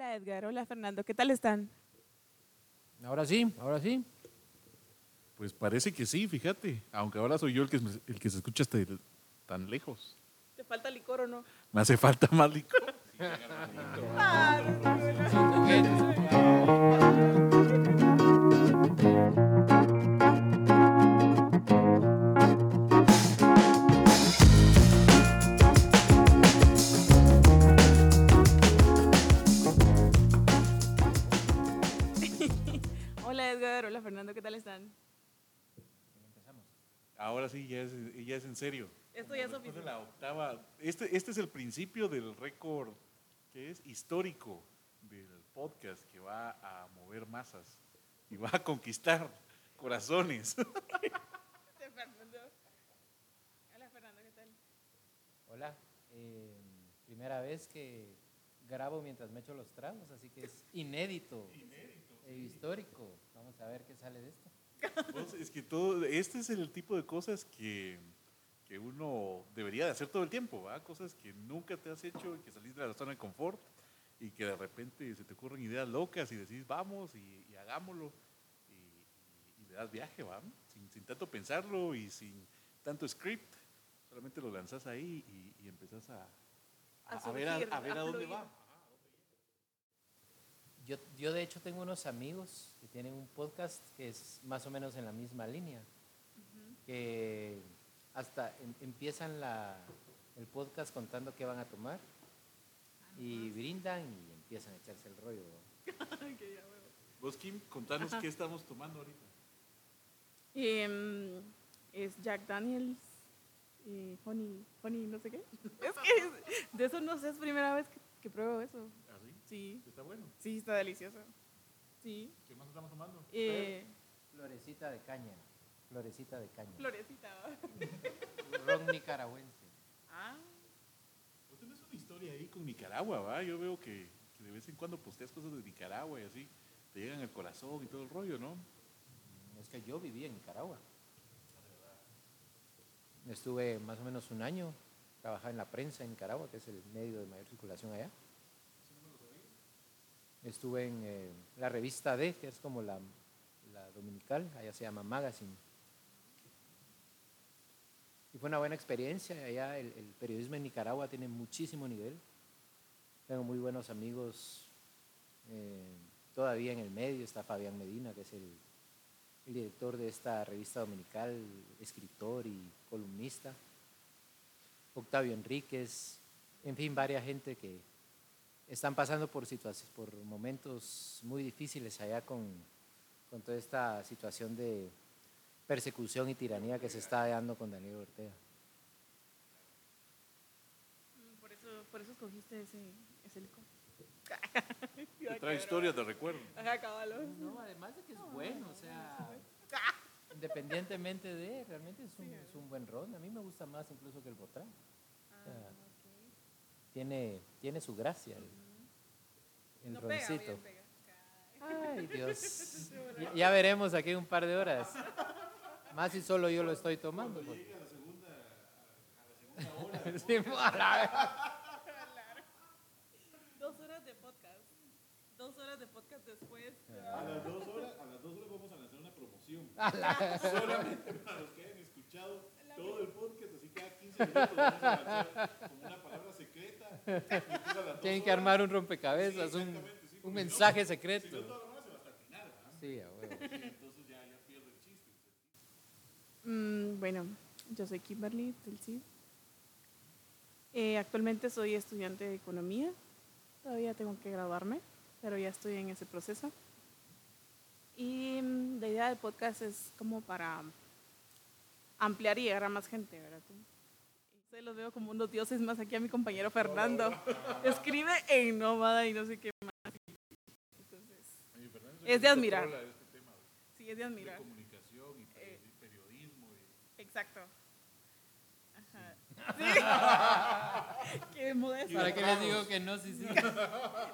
Hola Edgar, hola Fernando, ¿qué tal están? Ahora sí, ahora sí. Pues parece que sí, fíjate. Aunque ahora soy yo el que, el que se escucha hasta el- tan lejos. ¿Te falta licor o no? Me hace falta más licor. Edgar, hola Fernando, ¿qué tal están? Ahora sí, ya es, ya es en serio. Esto ya es oficial. la octava. Este, este es el principio del récord que es histórico del podcast que va a mover masas y va a conquistar corazones. Fernando. Hola Fernando, ¿qué tal? Hola. eh, primera vez que grabo mientras me echo los tragos, así que es inédito. e histórico. Vamos a ver qué sale de esto. Pues, es que todo, este es el tipo de cosas que, que uno debería de hacer todo el tiempo, ¿va? Cosas que nunca te has hecho, y que salís de la zona de confort y que de repente se te ocurren ideas locas y decís, vamos y, y hagámoslo. Y, y- y le das viaje, ¿va? Sin, sin tanto pensarlo y sin tanto script. Solamente lo lanzas ahí y, y empezás a, a, A a ver, a, ver a a dónde va. Yo, yo de hecho tengo unos amigos que tienen un podcast que es más o menos en la misma línea, que hasta em- empiezan la, el podcast contando qué van a tomar y brindan y empiezan a echarse el rollo. Vos, Kim, contanos qué estamos tomando ahorita. Em, es Jack Daniels, eh, Honey, Honey, no sé qué. Es que de eso no sé, es primera vez que, que pruebo eso. Sí, ¿Está bueno? sí, está delicioso. Sí. ¿Qué más estamos tomando? Eh, Florecita de caña, florecita de caña. florecita. Ron nicaragüense. Ah, Vos tenés una historia ahí con Nicaragua, ¿va? Yo veo que, que de vez en cuando posteas cosas de Nicaragua y así, te llegan al corazón y todo el rollo, ¿no? Es que yo viví en Nicaragua. Estuve más o menos un año, trabajaba en la prensa en Nicaragua, que es el medio de mayor circulación allá. Estuve en eh, la revista D, que es como la, dominical, allá se llama Magazine. Y fue una buena experiencia, allá el, periodismo en Nicaragua tiene muchísimo nivel. Tengo muy buenos amigos eh, todavía en el medio, está Fabián Medina, que es el, el director de esta revista dominical, escritor y columnista. Octavio Enríquez, en fin, varias gente que están pasando por situaciones, por momentos muy difíciles allá con, con toda esta situación de persecución y tiranía que se está dando con Daniel Ortega. mm, por eso, por eso escogiste ese, ese licor. Te trae historias de recuerdo. Ajá, caballo. No, además de que es bueno, o sea, independientemente de, realmente es un, es un buen ron. A mí me gusta más incluso que el. O sea, tiene, tiene su gracia el, el No pega, roncito. bien pega. Ay, Dios. Ya, ya veremos aquí en un par de horas. Más si solo yo lo estoy tomando. pues. Sí, a la- Dos horas de podcast. Dos horas de podcast después. A las dos horas, a las dos horas vamos a lanzar una promoción. Solamente para los que hayan escuchado todo el podcast, así cada 15 minutos vamos a lanzar como una palabra secreta. Tienen que armar un rompecabezas, Sí, un, sí, un mensaje Si no, secreto. la hora se va hasta el final, ¿verdad? Sí, a huevo. Entonces ya, ya pierde el chiste. Mm, bueno, yo soy Kimberly del CID. Eh, actualmente soy estudiante de economía. Todavía tengo que graduarme, pero ya estoy en ese proceso. Y mm, la idea del podcast es como para ampliar y llegar a más gente, ¿verdad? Se los veo como unos dioses más aquí a mi compañero Fernando. Escribe en nómada y no sé qué más. Entonces, Es de admirar. este sí, es de de admirar. comunicación y Eh. periodi- periodismo. Exacto. Ajá. Sí. Qué modesto. ¿Para qué les digo que no? Sí, sí.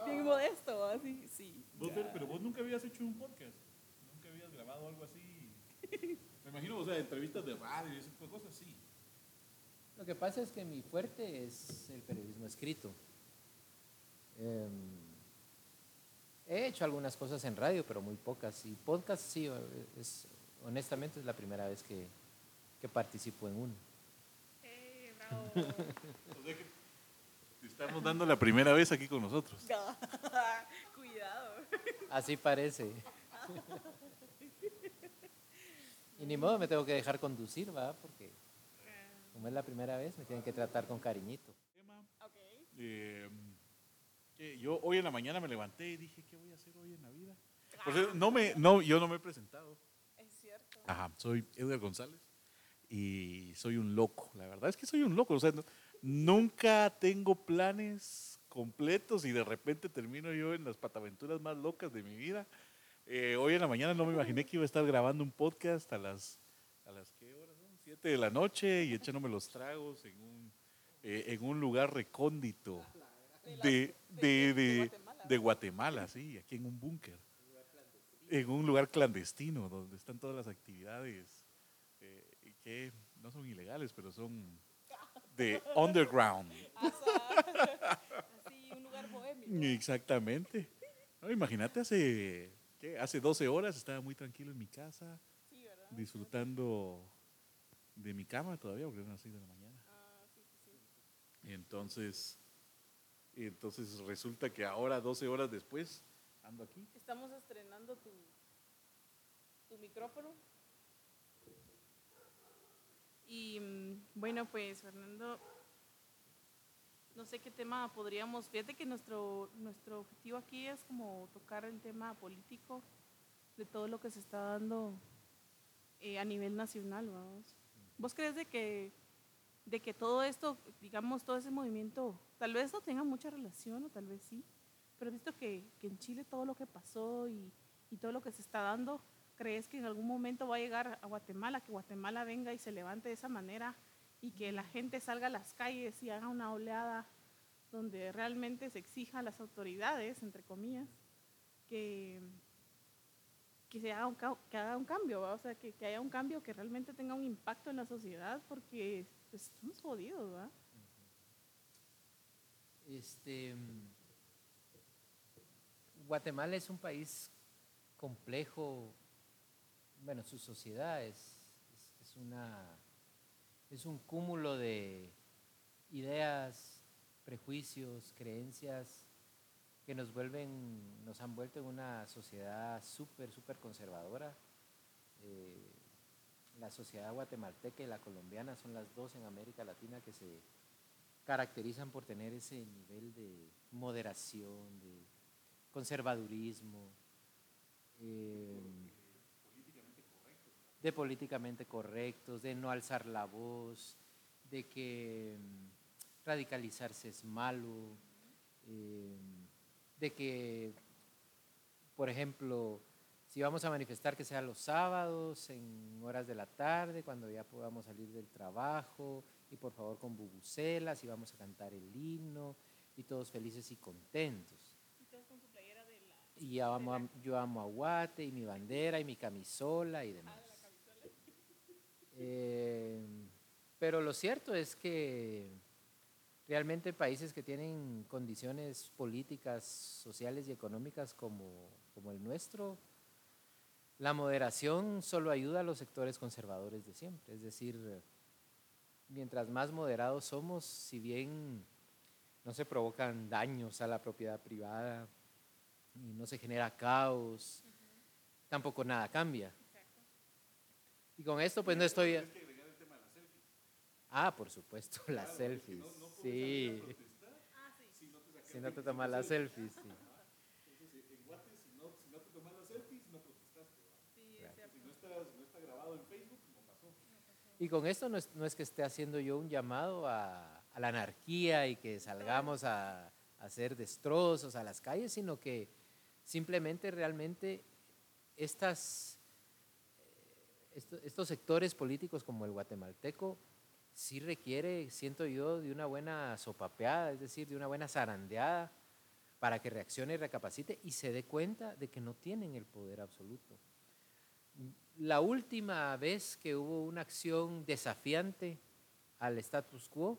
Bien modesto, así, sí. Vos, pero vos nunca habías hecho un podcast. Nunca habías grabado algo así. Me imagino, o sea, entrevistas de radio y ese tipo de cosas, sí. Lo que pasa es que mi fuerte es el periodismo escrito. Em, He hecho algunas cosas en radio, pero muy pocas. Y podcast sí, es, honestamente es la primera vez que, que participo en uno. Eh, bravo. O sea que te estamos dando la primera vez aquí con nosotros. Cuidado. Así parece. y ni modo, me tengo que dejar conducir, ¿va? Porque como es la primera vez, me tienen que tratar con cariñito. Ok. Eh, yo hoy en la mañana me levanté y dije, ¿qué voy a hacer hoy en la vida? Por cierto, no me, no, yo no me he presentado. Es cierto. Ajá, soy Edgar González y soy un loco. La verdad es que soy un loco. O sea, no- nunca tengo planes completos y de repente termino yo en las pataventuras más locas de mi vida. Eh, hoy en la mañana no me imaginé que iba a estar grabando un podcast a las, a las ¿qué horas son? 7 de la noche y echándome los tragos en un, eh, en un lugar recóndito de, de, de, de Guatemala, sí, aquí en un búnker en un lugar clandestino donde están todas las actividades eh, que no son ilegales, pero son de underground. Así, un lugar bohemio. Exactamente. No, imagínate, hace, ¿qué? hace 12 horas estaba muy tranquilo en mi casa, disfrutando de mi cama todavía, porque eran las 6 de la mañana. Ah, sí, sí. Y entonces, y entonces resulta que ahora, 12 horas después, ando aquí. Estamos estrenando tu, tu micrófono. Y mm, bueno, pues Fernando, no sé qué tema podríamos, fíjate que nuestro, nuestro objetivo aquí es como tocar el tema político de todo lo que se está dando eh, a nivel nacional, vamos. ¿Vos crees de que, de que todo esto, digamos, todo ese movimiento, tal vez no tenga mucha relación o tal vez sí, pero visto que, que en Chile todo lo que pasó y, y todo lo que se está dando, ¿crees que en algún momento va a llegar a Guatemala, que Guatemala venga y se levante de esa manera y que la gente salga a las calles y haga una oleada donde realmente se exija a las autoridades, entre comillas, que, que se haga un, que haga un cambio, o sea, que, que haya un cambio que realmente tenga un impacto en la sociedad, porque pues, estamos jodidos, ¿va? Este, Guatemala es un país complejo, bueno, su sociedad es- es una, es un cúmulo de ideas, prejuicios, creencias que nos vuelven, nos han vuelto en una sociedad súper, súper conservadora. Eh, la sociedad guatemalteca y la colombiana son las dos en América Latina que se caracterizan por tener ese nivel de moderación, de conservadurismo, eh, de políticamente correctos, de no alzar la voz, de que mm, radicalizarse es malo, eh, de que, por ejemplo, si vamos a manifestar que sea los sábados, en horas de la tarde, cuando ya podamos salir del trabajo, y por favor con bubucelas, y vamos a cantar el himno, y todos felices y contentos. Y ya amo a- yo amo a Guate, y mi bandera, y mi camisola, y demás. Eh, pero lo cierto es que realmente países que tienen condiciones políticas, sociales y económicas como, como el nuestro, la moderación solo ayuda a los sectores conservadores de siempre. Es decir, mientras más moderados somos, si bien no se provocan daños a la propiedad privada y no se genera caos, tampoco nada cambia. Y con esto pues no estoy... Ah, por supuesto, las selfies. Sí. Si no te tomas las selfies, sí. Y con esto no es, no es que esté haciendo yo un llamado a, a la anarquía y que salgamos a, a hacer destrozos a las calles, sino que simplemente realmente estas, esto- estos sectores políticos como el guatemalteco sí requiere, siento yo, de una buena sopapeada, es decir, de una buena zarandeada para que reaccione y recapacite y se dé cuenta de que no tienen el poder absoluto. La última vez que hubo una acción desafiante al status quo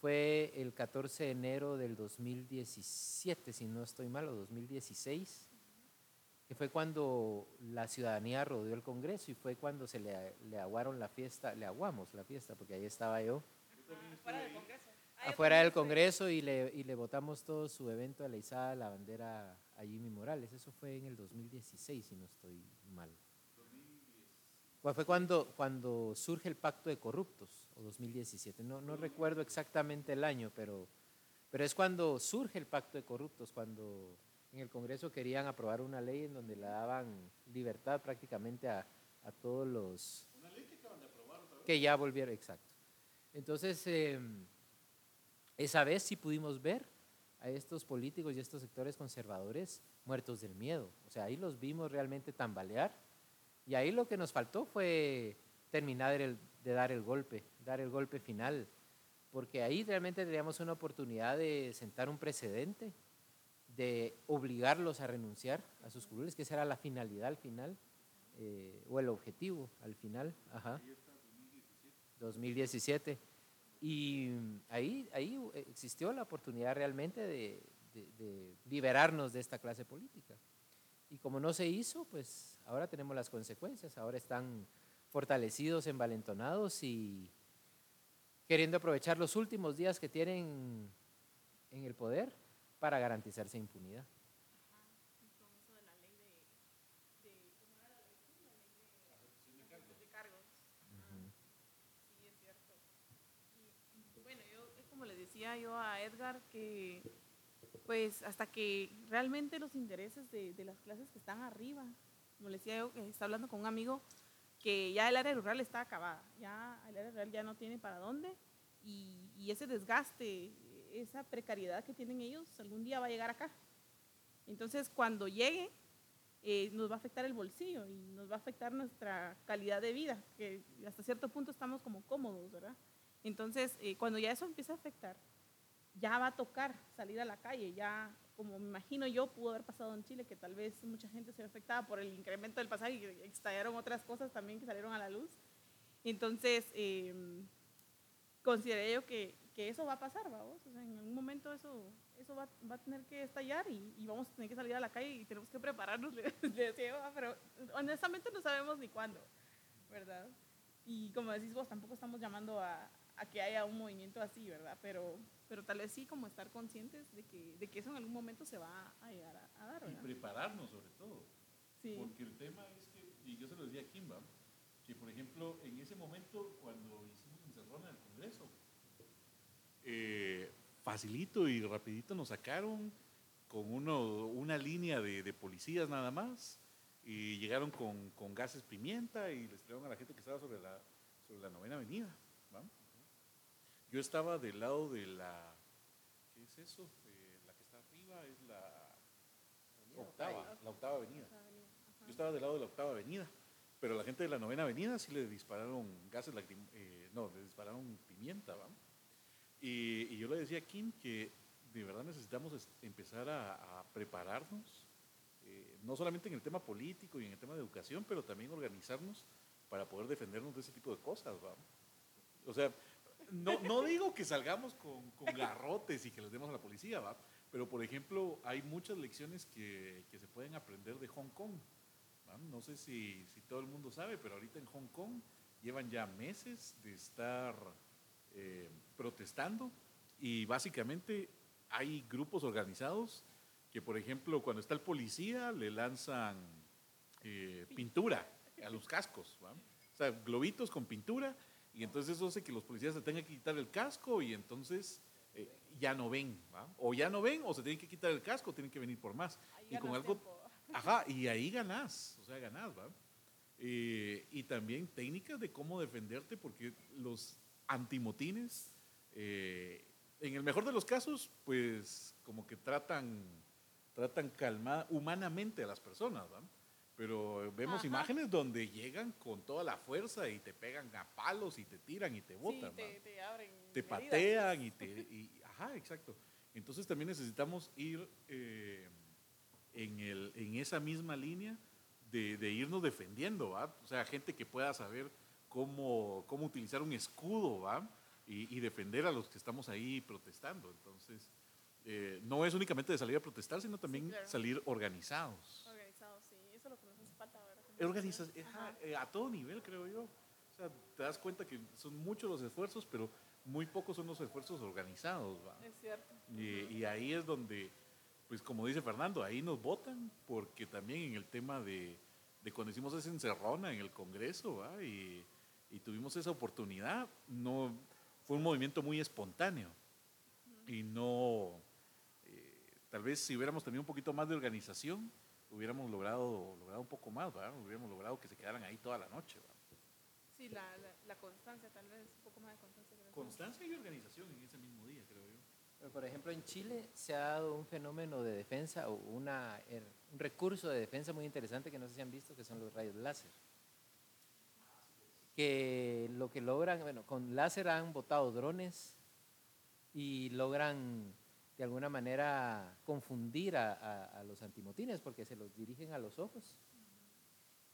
fue el 14 de enero del 2017, si no estoy mal, o 2016, que fue cuando la ciudadanía rodeó el Congreso y fue cuando se le, le aguaron la fiesta, le aguamos la fiesta, porque ahí estaba yo. Fuera del Congreso. Afuera del Congreso y le, y le votamos todo su evento de la izada de la bandera a Jimmy Morales. Eso fue en el 2016, si no estoy mal. Fue cuando, cuando surge el pacto de corruptos, o 2017. No, no recuerdo exactamente el año, pero, pero es cuando surge el pacto de corruptos, cuando en el Congreso querían aprobar una ley en donde le daban libertad prácticamente a, a todos los... Una ley que acaban de aprobar otra vez. Que ya volvieron, exacto. Entonces, eh, esa vez sí pudimos ver a estos políticos y estos sectores conservadores muertos del miedo. O sea, ahí los vimos realmente tambalear y ahí lo que nos faltó fue terminar de dar el golpe, dar el golpe final, porque ahí realmente teníamos una oportunidad de sentar un precedente, de obligarlos a renunciar a sus curules, que esa era la finalidad al final, eh, o el objetivo al final. Ajá. 2017. Y ahí, ahí existió la oportunidad realmente de, de liberarnos de esta clase política. Y como no se hizo, pues ahora tenemos las consecuencias. Ahora están fortalecidos, envalentonados y queriendo aprovechar los últimos días que tienen en el poder para garantizarse impunidad. Bueno, yo, como le decía yo a Edgar, que pues hasta que realmente los intereses de, las clases que están arriba, como le decía yo, que está hablando con un amigo, que ya el área rural está acabada, ya el área rural ya no tiene para dónde y, ese desgaste, esa precariedad que tienen ellos, algún día va a llegar acá. Entonces, cuando llegue, eh, nos va a afectar el bolsillo y nos va a afectar nuestra calidad de vida, que hasta cierto punto estamos como cómodos, ¿verdad? Entonces, eh, cuando ya eso empieza a afectar, ya va a tocar salir a la calle, ya como me imagino yo pudo haber pasado en Chile, que tal vez mucha gente se ve afectada por el incremento del pasaje y estallaron otras cosas también que salieron a la luz. Entonces, eh, consideré yo que, que, eso va a pasar, vamos. O sea, en algún momento eso, eso va, va a tener que estallar y, y, vamos a tener que salir a la calle y tenemos que prepararnos, le, decía, pero honestamente no sabemos ni cuándo, ¿verdad? Y como decís vos, tampoco estamos llamando a, a que haya un movimiento así, ¿verdad? Pero, pero tal vez sí como estar conscientes de que, de que eso en algún momento se va a llegar a, dar, ¿verdad? Y prepararnos sobre todo. Sí. Porque el tema es que, y yo se lo decía a Kimba, que por ejemplo en ese momento cuando hicimos encerrona en el Congreso, eh, facilito y rapidito nos sacaron con uno, una línea de, de, policías nada más y llegaron con, con gases pimienta y les tiraron a la gente que estaba sobre la, sobre la novena avenida. ¿va? Yo estaba del lado de la, ¿qué es eso? Eh, la que está arriba es la octava, la octava avenida. Yo estaba del lado de la octava avenida, pero la gente de la novena avenida sí le dispararon gases, eh, no, le dispararon pimienta, ¿va? Y, yo le decía a Kim que de verdad necesitamos empezar a, prepararnos, eh, no solamente en el tema político y en el tema de educación, pero también organizarnos para poder defendernos de ese tipo de cosas, ¿va? O sea, no, no digo que salgamos con, garrotes y que les demos a la policía, ¿va? Pero, por ejemplo, hay muchas lecciones que, que se pueden aprender de Hong Kong. No sé si, si, todo el mundo sabe, pero ahorita en Hong Kong llevan ya meses de estar eh, protestando y básicamente hay grupos organizados que, por ejemplo, cuando está el policía le lanzan eh, pintura a los cascos, ¿va? o sea, globitos con pintura y entonces eso hace que los policías se tengan que quitar el casco y entonces eh, ya no ven, ¿va? O ya no ven, o se tienen que quitar el casco, tienen que venir por más. y con algo. Ajá, y ahí ganás, o sea, ganás, ¿va? Eh, y también técnicas de cómo defenderte, porque los antimotines, eh, en el mejor de los casos, pues como que tratan, tratan calmada, humanamente a las personas, ¿va? Pero vemos imágenes donde llegan con toda la fuerza y te pegan a palos y te tiran y te botan. Sí, te, te, abren. Te patean y te... Y, ajá, exacto. Entonces también necesitamos ir eh, en, el, en esa misma línea de, de, irnos defendiendo, ¿va? O sea, gente que pueda saber cómo, cómo utilizar un escudo, ¿va? Y, y defender a los que estamos ahí protestando. Entonces, eh, no es únicamente de salir a protestar, sino también sí, claro. salir organizados. Organizados, sí. Organiza, ajá, eh, a todo nivel, creo yo. O sea, te das cuenta que son muchos los esfuerzos, pero muy pocos son los esfuerzos organizados. ¿va? Es cierto. Y, y ahí es donde, pues como dice Fernando, ahí nos votan, porque también en el tema de, de cuando hicimos esa encerrona en el Congreso, ¿va? Y, y tuvimos esa oportunidad, no, fue un movimiento muy espontáneo y no, eh, tal vez si hubiéramos tenido un poquito más de organización, hubiéramos logrado, logrado un poco más, ¿va? hubiéramos logrado que se quedaran ahí toda la noche. Sí, la, la, la constancia, tal vez, un poco más de constancia. Constancia y organización en ese mismo día, creo yo. Pero, por ejemplo, en Chile se ha dado un fenómeno de defensa o una, er- un recurso de defensa muy interesante que no sé si han visto, que son los rayos láser. Que lo que logran, bueno, con láser han botado drones y logran de alguna manera confundir a, los antimotines porque se los dirigen a los ojos.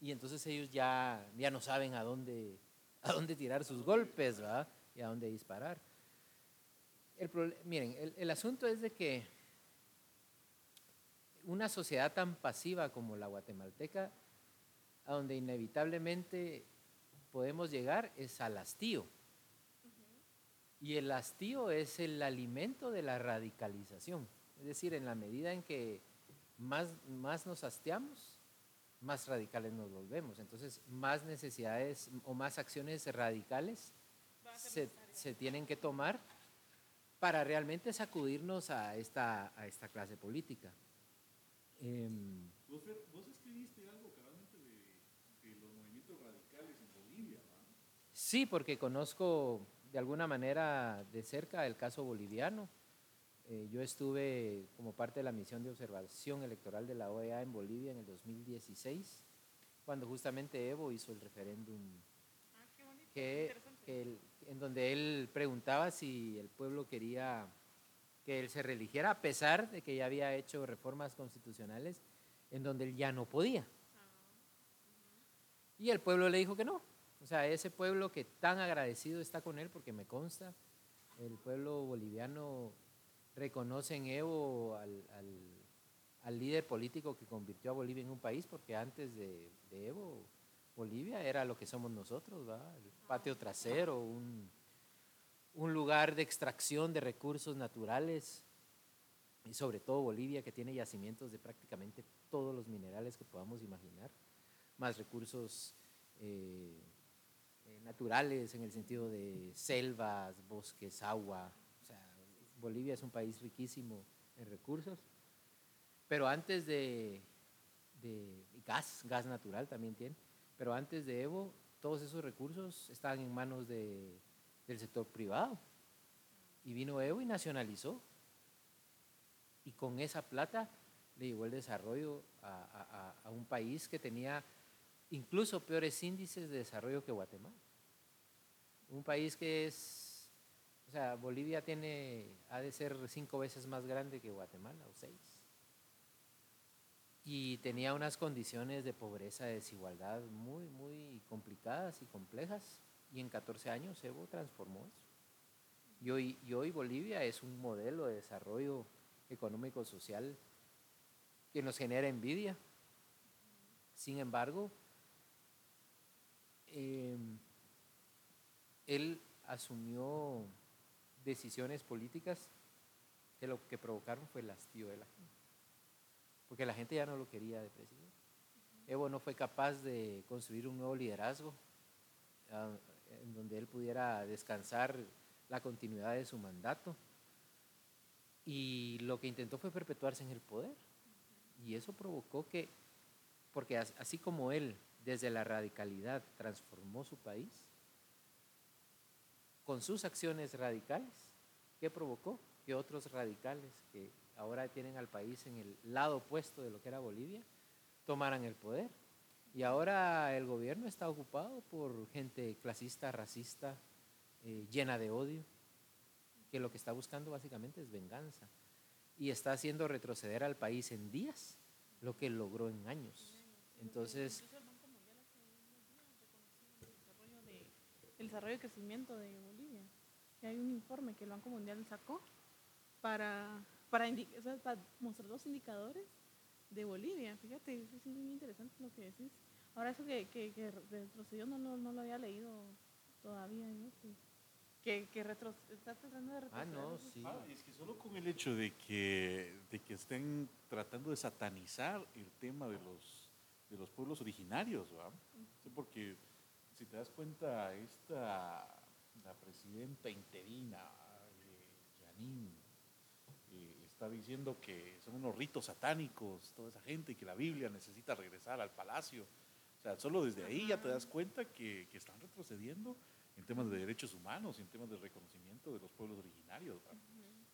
Y entonces ellos ya, ya no saben a dónde, a dónde tirar sus golpes, ¿verdad? Y a dónde disparar. Miren, el, el asunto es de que una sociedad tan pasiva como la guatemalteca, a donde inevitablemente podemos llegar es al hastío. Y el hastío es el alimento de la radicalización. Es decir, en la medida en que más, más nos hastiamos, más radicales nos volvemos. Entonces, más necesidades o más acciones radicales se, se tienen que tomar para realmente sacudirnos a esta, a esta clase política. Em, Vos, Fer, vos escribiste algo cabalmente de, de los movimientos radicales en Bolivia, ¿va? Sí, porque conozco de alguna manera de cerca el caso boliviano. Eh, yo estuve como parte de la misión de observación electoral de la OEA en Bolivia en el 2016, cuando justamente Evo hizo el referéndum Ah, que, interesante. que él- en donde él preguntaba si el pueblo quería que él se religiera, a pesar de que ya había hecho reformas constitucionales en donde él ya no podía. Y el pueblo le dijo que no. O sea, ese pueblo que tan agradecido está con él, porque me consta, el pueblo boliviano reconoce en Evo al, al- líder político que convirtió a Bolivia en un país, porque antes de, Evo, Bolivia era lo que somos nosotros, ¿va? el patio trasero, un, un lugar de extracción de recursos naturales, y sobre todo Bolivia, que tiene yacimientos de prácticamente todos los minerales que podamos imaginar, más recursos eh, eh, naturales en el sentido de selvas, bosques, agua. O sea, Bolivia es un país riquísimo en recursos, pero antes de, gas, gas natural también tiene, pero antes de Evo, todos esos recursos estaban en manos de- del sector privado. Y vino Evo y nacionalizó. Y con esa plata le llevó el desarrollo a- a- a un país que tenía incluso peores índices de desarrollo que Guatemala. Un país que es, o sea, Bolivia tiene, ha de ser cinco veces más grande que Guatemala, o seis. Y tenía unas condiciones de pobreza, de desigualdad muy, muy complicadas y complejas. Y en 14 años Evo transformó eso. Y hoy, y hoy Bolivia es un modelo de desarrollo económico-social que nos genera envidia. Sin embargo, eh, él asumió decisiones políticas que lo que provocaron fue el hastío de la gente. Porque la gente ya no lo quería de presidente. Evo no fue capaz de construir un nuevo liderazgo ah, en donde él pudiera descansar la continuidad de su mandato. Y lo que intentó fue perpetuarse en el poder. Y eso provocó que, porque as- así como él desde la radicalidad transformó su país, con sus acciones radicales, ¿qué provocó? Que otros radicales que ahora tienen al país en el lado opuesto de lo que era Bolivia, tomaran el poder. Y ahora el gobierno está ocupado por gente clasista, racista, eh, llena de odio, que lo que está buscando básicamente es venganza. Y está haciendo retroceder al país en días lo que logró en años. Entonces, Incluso el Banco Mundial hace unos días reconoció el desarrollo, de, el desarrollo y crecimiento de Bolivia. Y hay un informe que el Banco Mundial sacó para, para, indi- o sea, para mostrar los indicadores de Bolivia. Fíjate, es muy interesante lo que decís. Ahora eso que, que, que retrocedió no, no, no lo había leído todavía. ¿no? Que, que, que retro, está tratando de Ah, retroceder. no, sí. Ah, es que solo con el hecho de que, de que estén tratando de satanizar el tema de los, de los pueblos originarios, ¿va? Sí, porque si te das cuenta, esta, la presidenta interina, eh, Janine, eh, está diciendo que son unos ritos satánicos, toda esa gente, y que la Biblia necesita regresar al palacio. O sea, solo desde ahí ya te das cuenta que, que están retrocediendo en temas de derechos humanos y en temas de reconocimiento de los pueblos originarios.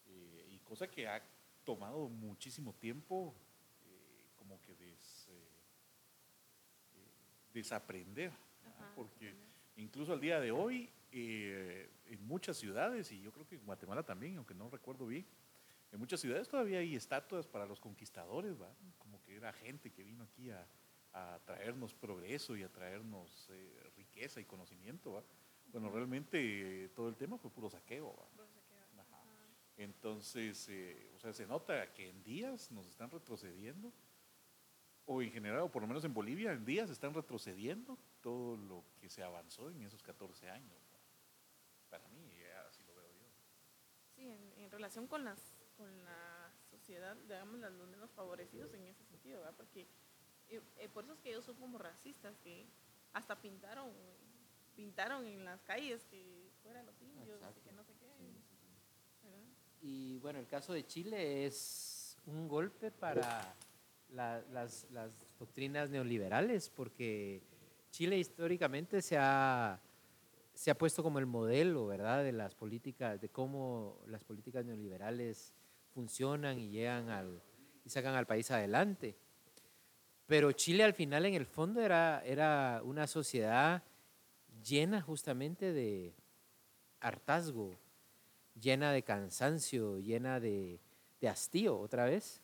Eh, y cosa que ha tomado muchísimo tiempo eh, como que des, desaprender. Ajá, porque incluso al día de hoy eh, en muchas ciudades, y yo creo que en Guatemala también, aunque no recuerdo bien, en muchas ciudades todavía hay estatuas para los conquistadores, ¿va? como que era gente que vino aquí a, a traernos progreso y a traernos eh, riqueza y conocimiento. ¿va? Bueno, realmente eh, todo el tema fue puro saqueo. ¿va? Ajá. Entonces, eh, o sea, se nota que en días nos están retrocediendo, o en general, o por lo menos en Bolivia, en días están retrocediendo todo lo que se avanzó en esos 14 años. Para mí, eh, así lo veo yo. Sí, en, en relación con las con la sociedad, digamos, los menos favorecidos en ese sentido, ¿verdad? Porque eh, eh, por eso es que ellos son como racistas, que hasta pintaron pintaron en las calles que fueran los indios, Exacto. y que no sé qué, Sí. Y bueno, el caso de Chile es un golpe para la- las, las doctrinas neoliberales, porque Chile históricamente se ha, se ha puesto como el modelo, ¿verdad?, de las políticas, de cómo las políticas neoliberales funcionan y llegan al, y sacan al país adelante. Pero Chile al final en el fondo era, era una sociedad llena justamente de hartazgo, llena de cansancio, llena de, de hastío otra vez,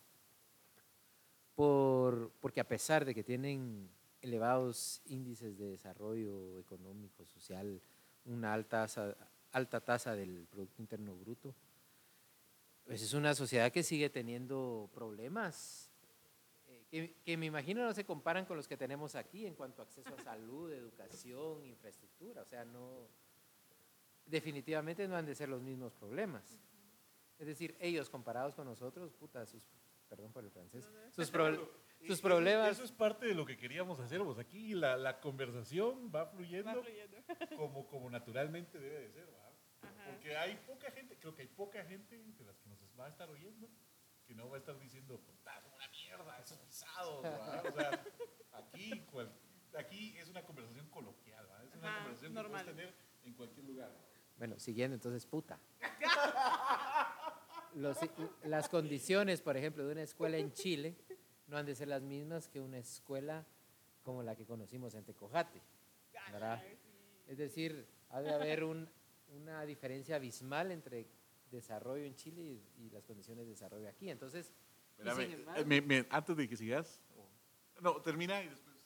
por, porque a pesar de que tienen elevados índices de desarrollo económico, social, una alta tasa, alta tasa del Producto Interno Bruto, pues es una sociedad que sigue teniendo problemas eh, que, que me imagino no se comparan con los que tenemos aquí en cuanto a acceso a salud, educación, infraestructura. O sea, no, definitivamente no han de ser los mismos problemas. Es decir, ellos comparados con nosotros, puta, sus, perdón por el francés, sus, pro- sus eso- problemas, Eso es parte de lo que queríamos hacer. Pues aquí la, la conversación va fluyendo, Va fluyendo. Como, como naturalmente debe de ser. Porque hay poca gente, creo que hay poca gente de las que nos va a estar oyendo que no va a estar diciendo, puta, son una mierda, esos pisados. O sea, aquí, cual- aquí es una conversación coloquial. Es una Ajá, conversación normal. que puedes tener en cualquier lugar. bueno, siguiendo entonces, puta. Los- las condiciones, por ejemplo, de una escuela en Chile no han de ser las mismas que una escuela como la que conocimos en Tecojate. ¿verdad? Es decir, ha de haber un- una diferencia abismal entre desarrollo en Chile y, y las condiciones de desarrollo aquí. Entonces, embargo- eh, me- me- antes de que sigas, o- no, termina y después.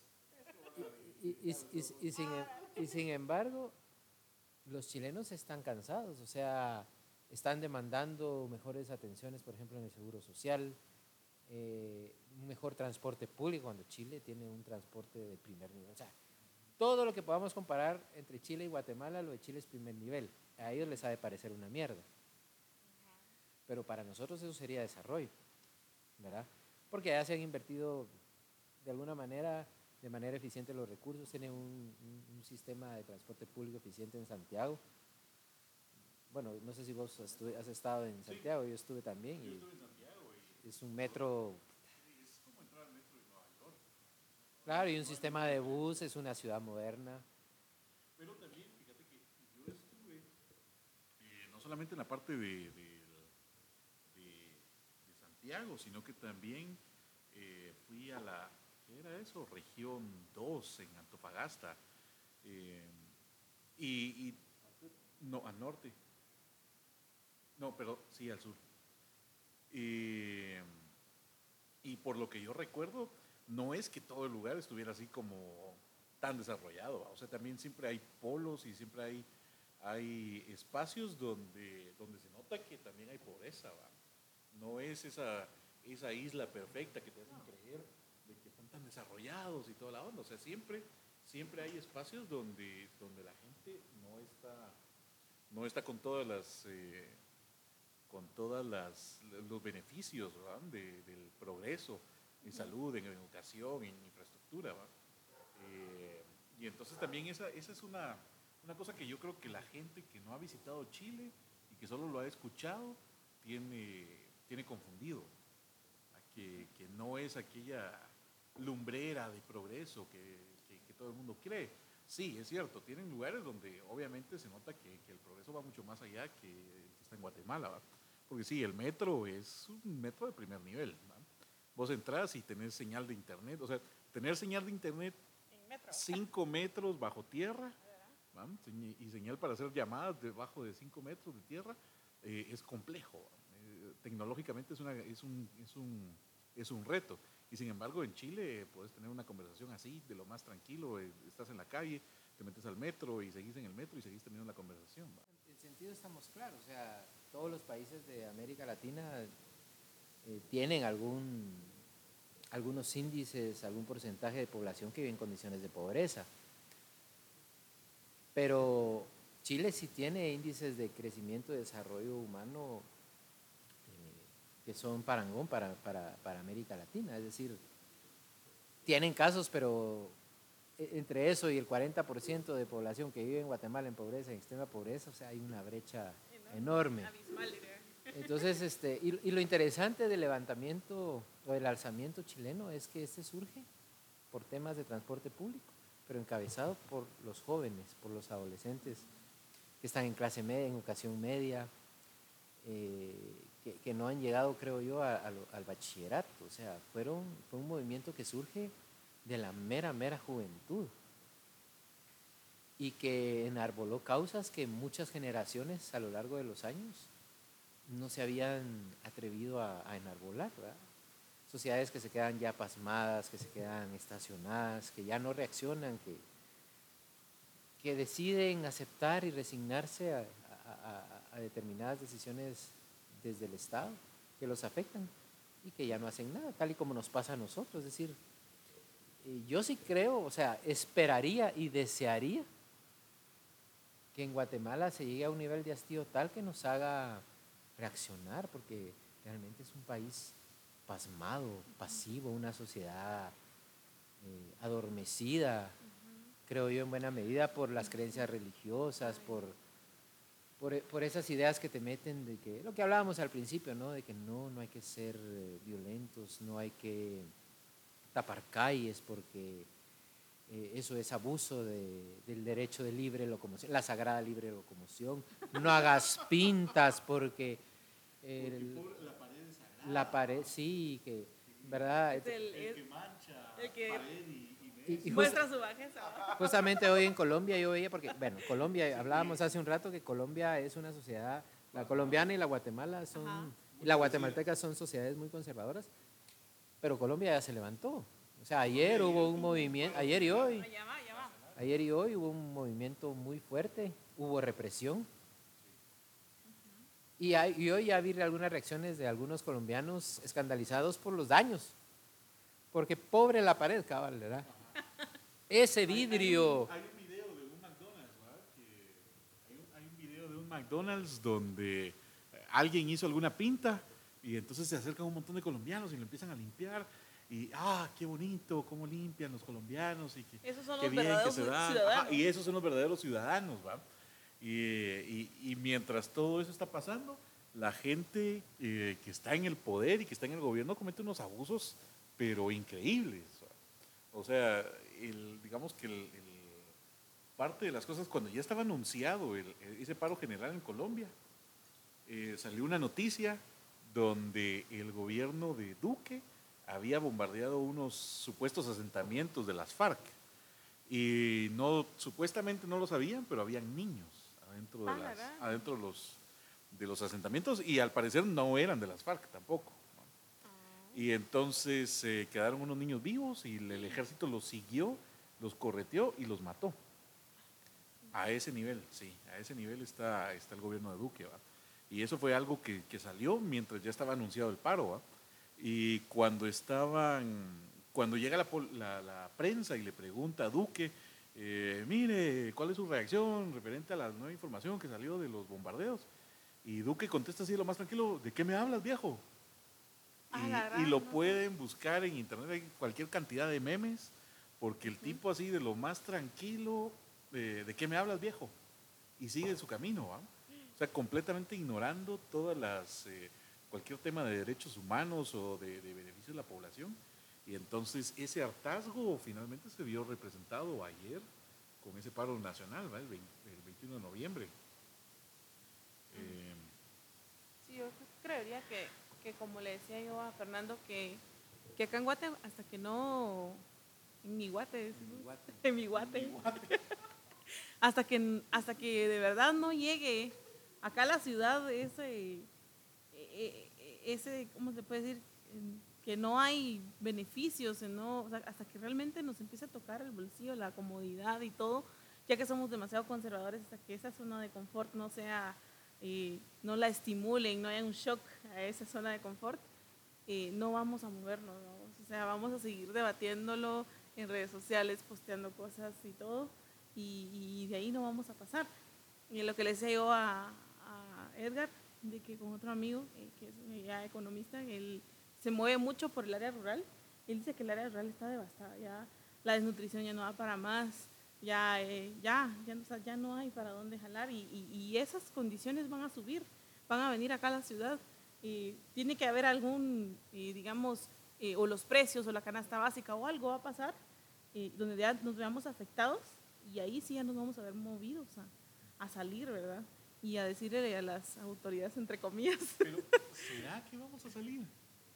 y, y- y- y sin, y sin embargo, los chilenos están cansados, o sea, están demandando mejores atenciones, por ejemplo, en el seguro social, eh, un mejor transporte público, cuando Chile tiene un transporte de primer nivel. O sea, todo lo que podamos comparar entre Chile y Guatemala, lo de Chile es primer nivel. A ellos les ha de parecer una mierda. Pero para nosotros eso sería desarrollo, ¿verdad? Porque ya se han invertido de alguna manera, de manera eficiente los recursos, tienen un, un- un sistema de transporte público eficiente en Santiago. Bueno, no sé si vos has estado en Santiago, yo estuve también. y es un metro. Claro, y un sistema de bus, es una ciudad moderna. Pero también, fíjate que yo estuve, eh, no solamente en la parte de, Santiago, sino que también eh, fui a la, ¿qué era eso? Región 2 en Antofagasta. Eh, y, y- no, al norte. No, pero sí, al sur. Eh, y por lo que yo recuerdo, no es que todo el lugar estuviera así como tan desarrollado. ¿va? O sea, también siempre hay polos y siempre hay, hay espacios donde, donde se nota que también hay pobreza. ¿va? No es esa, esa isla perfecta que te hacen creer de que están tan desarrollados y toda la onda. O sea, siempre, siempre hay espacios donde, donde la gente no está, no está con todas las... Eh, con todos los beneficios del progreso en salud, en educación, en infraestructura. Eh, y entonces también esa, esa es una, una cosa que yo creo que la gente que no ha visitado Chile y que solo lo ha escuchado tiene, tiene confundido. Que, que no es aquella lumbrera de progreso que, que, todo el mundo cree. Sí, es cierto, tienen lugares donde obviamente se nota que, el progreso va mucho más allá que que está en Guatemala. Porque sí, el metro es un metro de primer nivel. Vos entras y tenés señal de internet, o sea, tener señal de internet 5 metros bajo tierra y señal para hacer llamadas debajo de 5 metros de tierra eh, es complejo. Eh, tecnológicamente es, una, es, un, es, un, es un reto. Y sin embargo, en Chile puedes tener una conversación así, de lo más tranquilo. Eh, estás en la calle, te metes al metro y seguís en el metro y seguís teniendo la conversación. En el sentido estamos claros. O sea, todos los países de América Latina tienen algún, algunos índices, algún porcentaje de población que vive en condiciones de pobreza. Pero Chile sí tiene índices de crecimiento y desarrollo humano eh, que son parangón para, para, América Latina. Es decir, tienen casos, pero e, entre eso y el 40% de población que vive en Guatemala en pobreza, en extrema pobreza, o sea, hay una brecha enorme. Entonces, este, y, lo interesante del levantamiento o del alzamiento chileno es que este surge por temas de transporte público, pero encabezado por los jóvenes, por los adolescentes que están en clase media, en educación media, eh, que, no han llegado, creo yo, al bachillerato. O sea, fueron, fue un movimiento que surge de la mera, mera juventud y que enarboló causas que muchas generaciones a lo largo de los años no se habían atrevido a, enarbolar. Sociedades que se quedan ya pasmadas, que se quedan estacionadas, que ya no reaccionan, que, que deciden aceptar y resignarse a, determinadas decisiones desde el Estado que los afectan y que ya no hacen nada, tal y como nos pasa a nosotros. Es decir, eh, yo sí creo, o sea, esperaría y desearía que en Guatemala se llegue a un nivel de hastío tal que nos haga reaccionar, porque realmente es un país pasmado, pasivo, una sociedad eh, adormecida, creo yo, en buena medida por las creencias religiosas, por, por, esas ideas que te meten de que, lo que hablábamos al principio, ¿no? De que no, no hay que ser eh, violentos, no hay que tapar calles porque eh, eso es abuso del derecho de libre locomoción, la sagrada libre locomoción. No hagas pintas porque... la pared es sagrada. La pared, sí, que, ¿verdad? el, que mancha el que, pared y y, Muestra su bajeza. Justamente hoy en Colombia yo veía, porque, bueno, Colombia, hablábamos hace un rato que Colombia es una sociedad, la colombiana y la Guatemala son, y la guatemalteca son sociedades muy conservadoras, pero Colombia ya se levantó. O sea, ayer hubo un movimiento, ayer y hoy, ayer y hoy hubo un movimiento muy fuerte, hubo represión. Y, y hoy ya vi algunas reacciones de algunos colombianos escandalizados por los daños. Porque pobre la pared, cabal, ¿verdad? Ese vidrio. Hay, un video de un McDonald's, ¿verdad? hay, un, video de un McDonald's donde alguien hizo alguna pinta y entonces se acercan un montón de colombianos y lo empiezan a limpiar. Y, ah, qué bonito, cómo limpian los colombianos. Y qué, esos son los verdaderos ciudadanos. y esos son los verdaderos ciudadanos, ¿va? Y, y, mientras todo eso está pasando, la gente eh, que está en el poder y que está en el gobierno comete unos abusos, pero increíbles. O sea, digamos que parte de las cosas, cuando ya estaba anunciado ese paro general en Colombia, eh, salió una noticia donde el gobierno de Duque había bombardeado unos supuestos asentamientos de las FARC. Y no, supuestamente no lo sabían, pero habían niños adentro de, ah, adentro los, de los asentamientos y al parecer no eran de las FARC tampoco. Y entonces eh, quedaron unos niños vivos y el, ejército los siguió, los correteó y los mató. A ese nivel, sí, a ese nivel está, está el gobierno de Duque. ¿va? Y eso fue algo que, salió mientras ya estaba anunciado el paro. ¿va? Y cuando estaban, cuando llega la, la- la prensa y le pregunta a Duque, eh, mire, ¿cuál es su reacción referente a la nueva información que salió de los bombardeos? Y Duque contesta así lo más tranquilo, ¿de qué me hablas, viejo? Ah, Y- lo no pueden buscar en internet, hay cualquier cantidad de memes, porque el tipo así de lo más tranquilo, eh, ¿de qué me hablas, viejo? Y sigue su camino, ¿va? O sea, completamente ignorando todas las, eh, cualquier tema de derechos humanos o de, de beneficio de la población. Y entonces ese hartazgo finalmente se vio representado ayer con ese paro nacional, ¿va? El, 20 el 21 de noviembre. Eh, Sí, yo creería que, que como le decía yo a Fernando, que, que acá en Guate, hasta que no, en mi Guate, decimos, en mi Guate, hasta que, hasta que de verdad no llegue acá a la ciudad ese, e- e- ese ¿cómo se puede decir? Que no hay beneficios, en no, o sea, hasta que realmente nos empiece a tocar el bolsillo, la comodidad y todo, ya que somos demasiado conservadores, hasta que esa zona de confort no sea, eh, no la estimulen, no haya un shock a esa zona de confort, eh, no vamos a movernos, ¿no? o sea, vamos a seguir debatiéndolo en redes sociales, posteando cosas y todo, y, y de ahí no vamos a pasar. Y lo que le decía yo a, a Edgar, de que con otro amigo, eh, que es ya economista, él se mueve mucho por el área rural, él dice que el área rural está devastada, ya la desnutrición ya no va para más, ya, eh, ya, ya, no- hay para dónde jalar y, y- y esas condiciones van a subir, van a venir acá a la ciudad. eh, tiene que haber algún, eh, digamos, eh, o los precios o la canasta básica o algo va a pasar eh, donde ya nos veamos afectados y ahí sí ya nos vamos a ver movidos a, a salir, ¿verdad? Y a decirle a las autoridades, entre comillas. Pero, ¿será que vamos a salir?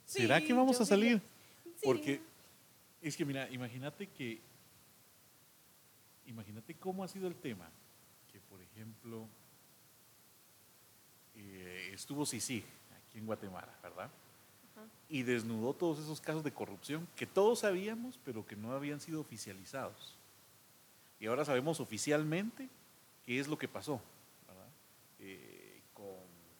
Sí, ¿Será que vamos a salir? Sí. Porque es que, mira, imagínate que, imagínate cómo ha sido el tema. Que, por ejemplo, eh, estuvo Sisi aquí en Guatemala, ¿verdad? Ajá. Y desnudó todos esos casos de corrupción que todos sabíamos, pero que no habían sido oficializados. Y ahora sabemos oficialmente qué es lo que pasó, ¿verdad? Eh, con,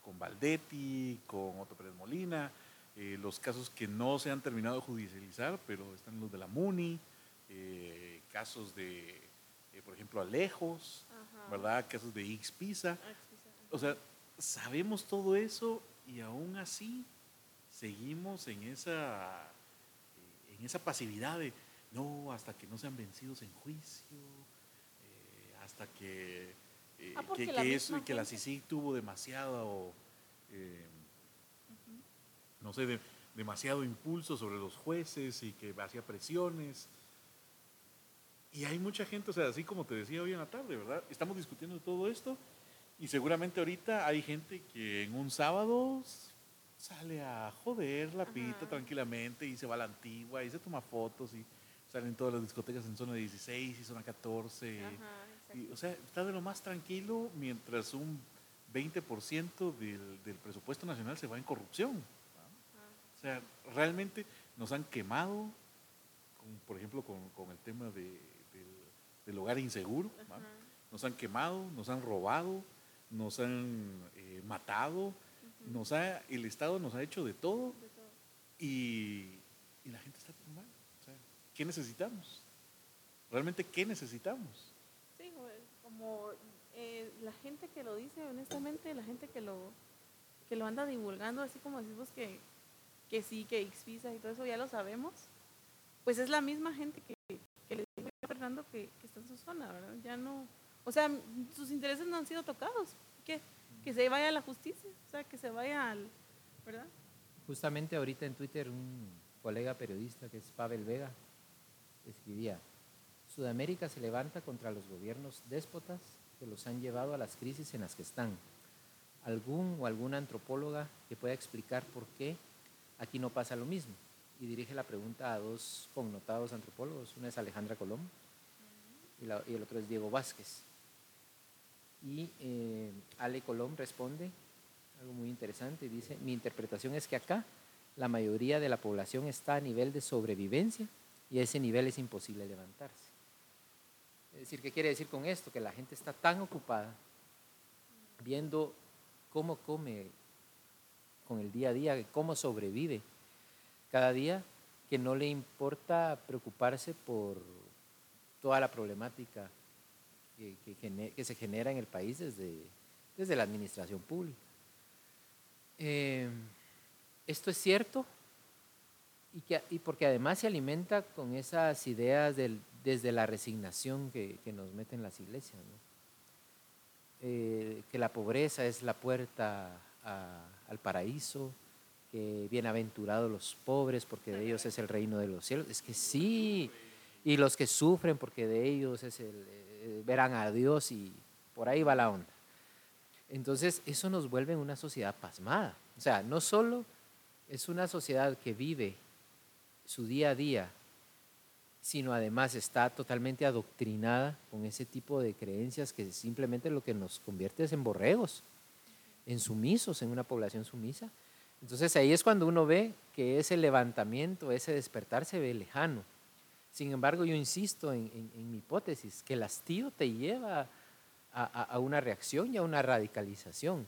con Valdetti, con Otto Pérez Molina, eh, los casos que no se han terminado de judicializar, pero están los de la MUNI, eh, casos de, eh, por ejemplo, Alejos, Ajá. ¿verdad? Casos de X Pisa. O sea, sabemos todo eso y aún así seguimos en esa, en esa pasividad de, no, hasta que no sean vencidos en juicio, hasta que, eh, Ah, que, eso, que la CICIG tuvo demasiado, eh, no sé, de- demasiado impulso sobre los jueces y que hacía presiones. Y hay mucha gente, o sea, así como te decía hoy en la tarde, ¿verdad? Estamos discutiendo todo esto y seguramente ahorita hay gente que en un sábado sale a joder la pita Ajá. tranquilamente y se va a la antigua y se toma fotos y salen todas las discotecas en zona 16 y zona 14. Ajá, Y, o sea, está de lo más tranquilo mientras un 20% del, del presupuesto nacional se va en corrupción. O sea, realmente nos han quemado, con- por ejemplo, con, con el tema de- del, del hogar inseguro. Nos han quemado, nos han robado, nos han eh, matado, nos ha, el Estado nos ha hecho de todo De todo. y, y la gente está mal. O sea, ¿qué necesitamos? ¿Realmente qué necesitamos? Sí, como eh, la gente que lo dice, honestamente, la gente que lo, que lo anda divulgando, así como decimos que, que sí, que Xvisa y todo eso, ya lo sabemos, pues es la misma gente que, que le dijo a Fernando que, que está en su zona, ¿verdad? Ya no, o sea, sus intereses no han sido tocados, que, que se vaya a la justicia, o sea, que se vaya al, ¿verdad? Justamente ahorita en Twitter un colega periodista que es Pavel Vega escribía, Sudamérica se levanta contra los gobiernos déspotas que los han llevado a las crisis en las que están. ¿Algún o alguna antropóloga que pueda explicar por qué aquí no pasa lo mismo? Y dirige la pregunta a dos connotados antropólogos, una es Alejandra Colom y, y el otro es Diego Vázquez. Y eh, Ale Colom responde algo muy interesante. Dice, mi interpretación es que acá la mayoría de la población está a nivel de sobrevivencia y a ese nivel es imposible levantarse. Es decir, ¿qué quiere decir con esto? Que la gente está tan ocupada viendo cómo come con el día a día, cómo sobrevive cada día, que no le importa preocuparse por toda la problemática que, se genera en el país desde, desde la administración pública. Eh, esto es cierto y, que, y porque además se alimenta con esas ideas del- desde la resignación que, que nos meten las iglesias, ¿no? Eh, que la pobreza es la puerta a- al paraíso, que bienaventurados los pobres porque de ellos es el reino de los cielos. Es que sí, y los que sufren porque de ellos es el, eh, verán a Dios y por ahí va la onda. Entonces eso nos vuelve una sociedad pasmada. O sea, no solo es una sociedad que vive su día a día, sino además está totalmente adoctrinada con ese tipo de creencias que simplemente lo que nos convierte es en borregos, en sumisos, en una población sumisa. Entonces ahí es cuando uno ve que ese levantamiento, ese despertar se ve lejano. Sin embargo, yo insisto en, mi hipótesis, que el hastío te lleva a, una reacción y a una radicalización.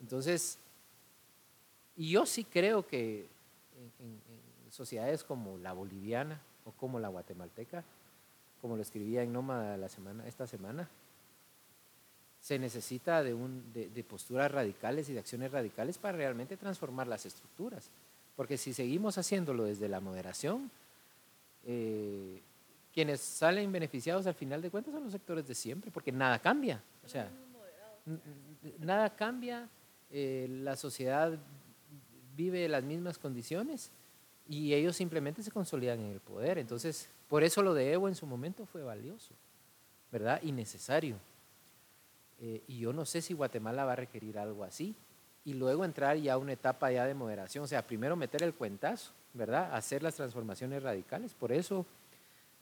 Entonces, y yo sí creo que en sociedades como la boliviana o como la guatemalteca, como lo escribía en Nómada la semana, esta semana, se necesita de, un, de, de posturas radicales y de acciones radicales para realmente transformar las estructuras. Porque si seguimos haciéndolo desde la moderación, eh, quienes salen beneficiados al final de cuentas son los sectores de siempre, porque nada cambia. O sea, nada cambia, eh, la sociedad vive las mismas condiciones y ellos simplemente se consolidan en el poder. Entonces, por eso lo de Evo en su momento fue valioso, ¿verdad? Y necesario. Eh, y yo no sé si Guatemala va a requerir algo así. Y luego entrar ya a una etapa ya de moderación. O sea, primero meter el cuentazo, ¿verdad? Hacer las transformaciones radicales. Por eso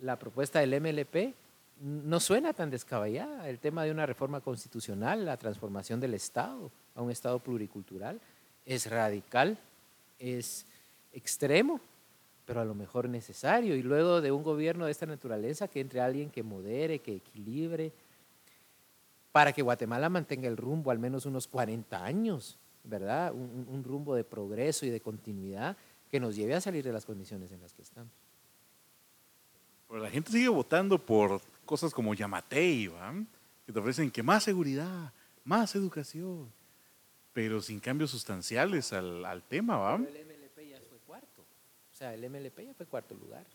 la propuesta del MLP no suena tan descabellada. El tema de una reforma constitucional, la transformación del Estado a un Estado pluricultural, es radical, es extremo, pero a lo mejor necesario. Y luego de un gobierno de esta naturaleza, que entre alguien que modere, que equilibre, para que Guatemala mantenga el rumbo al menos unos 40 años, ¿verdad? Un, rumbo de progreso y de continuidad que nos lleve a salir de las condiciones en las que estamos. Pero la gente sigue votando por cosas como Yamatei, ¿va? que te ofrecen que más seguridad, más educación, pero sin cambios sustanciales al, al tema, ¿va? Pero el MLP ya fue cuarto. O sea, el MLP ya fue cuarto lugar.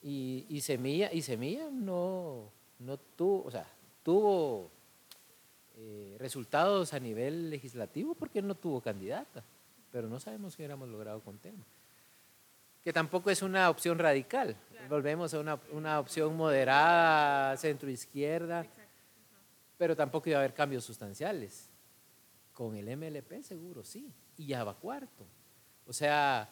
Y, y Semilla, y Semilla no, no tuvo, o sea, tuvo eh, resultados a nivel legislativo porque no tuvo candidata. Pero no sabemos qué hubiéramos logrado con tema. Que tampoco es una opción radical. Volvemos a una, una opción moderada, centro-izquierda, pero tampoco iba a haber cambios sustanciales. Con el MLP seguro sí, y ya va cuarto. O sea,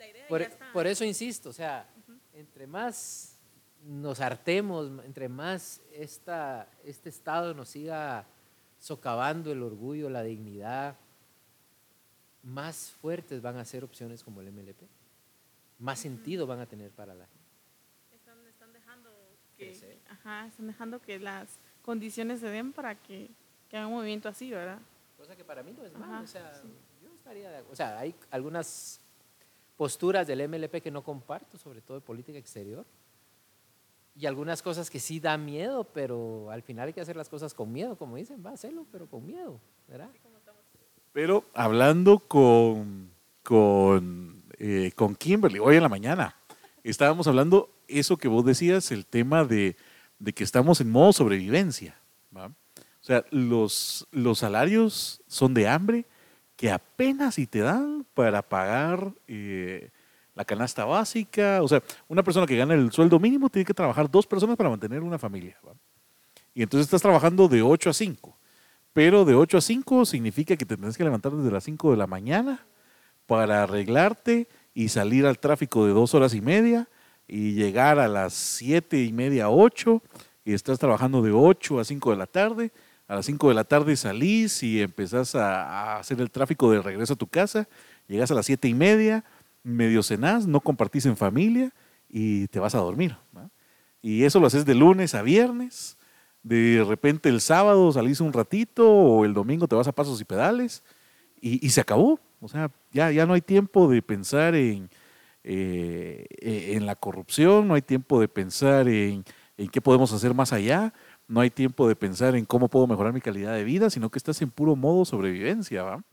La idea por, ya está. por eso insisto, o sea, entre más nos hartemos, entre más esta, este Estado nos siga socavando el orgullo, la dignidad, más fuertes van a ser opciones como el MLP. Más sentido van a tener para la gente. están, están dejando que, Crecer. ajá, están dejando que las condiciones se den para que, que haga un movimiento así, ¿verdad? Cosa que para mí no es malo. Ajá, o sea, sí. yo estaría de acuerdo. O sea, hay algunas posturas del MLP que no comparto, sobre todo de política exterior. Y algunas cosas que sí da miedo, pero al final hay que hacer las cosas con miedo, como dicen, va a hacerlo, pero con miedo, ¿verdad? Pero hablando con, con, eh, con Kimberly hoy en la mañana, estábamos hablando eso que vos decías, el tema de, de que estamos en modo sobrevivencia. ¿va? O sea, los, los salarios son de hambre que apenas si te dan para pagar eh, la canasta básica. O sea, una persona que gana el sueldo mínimo tiene que trabajar dos personas para mantener una familia. ¿va? Y entonces estás trabajando de 8 a 5. Pero de 8 a 5 significa que te tendrás que levantar desde las 5 de la mañana para arreglarte y salir al tráfico de dos horas y media y llegar a las 7 y media, 8 y estás trabajando de 8 a 5 de la tarde. A las 5 de la tarde salís y empezás a, hacer el tráfico de regreso a tu casa. Llegas a las 7 y media, medio cenás, no compartís en familia y te vas a dormir. Y eso lo haces de lunes a viernes. De repente el sábado salís un ratito o el domingo te vas a pasos y pedales y, se acabó. O sea, ya, ya no hay tiempo de pensar en, eh, eh, en la corrupción, no hay tiempo de pensar en, en qué podemos hacer más allá, no hay tiempo de pensar en cómo puedo mejorar mi calidad de vida, sino que estás en puro modo sobrevivencia, ¿va?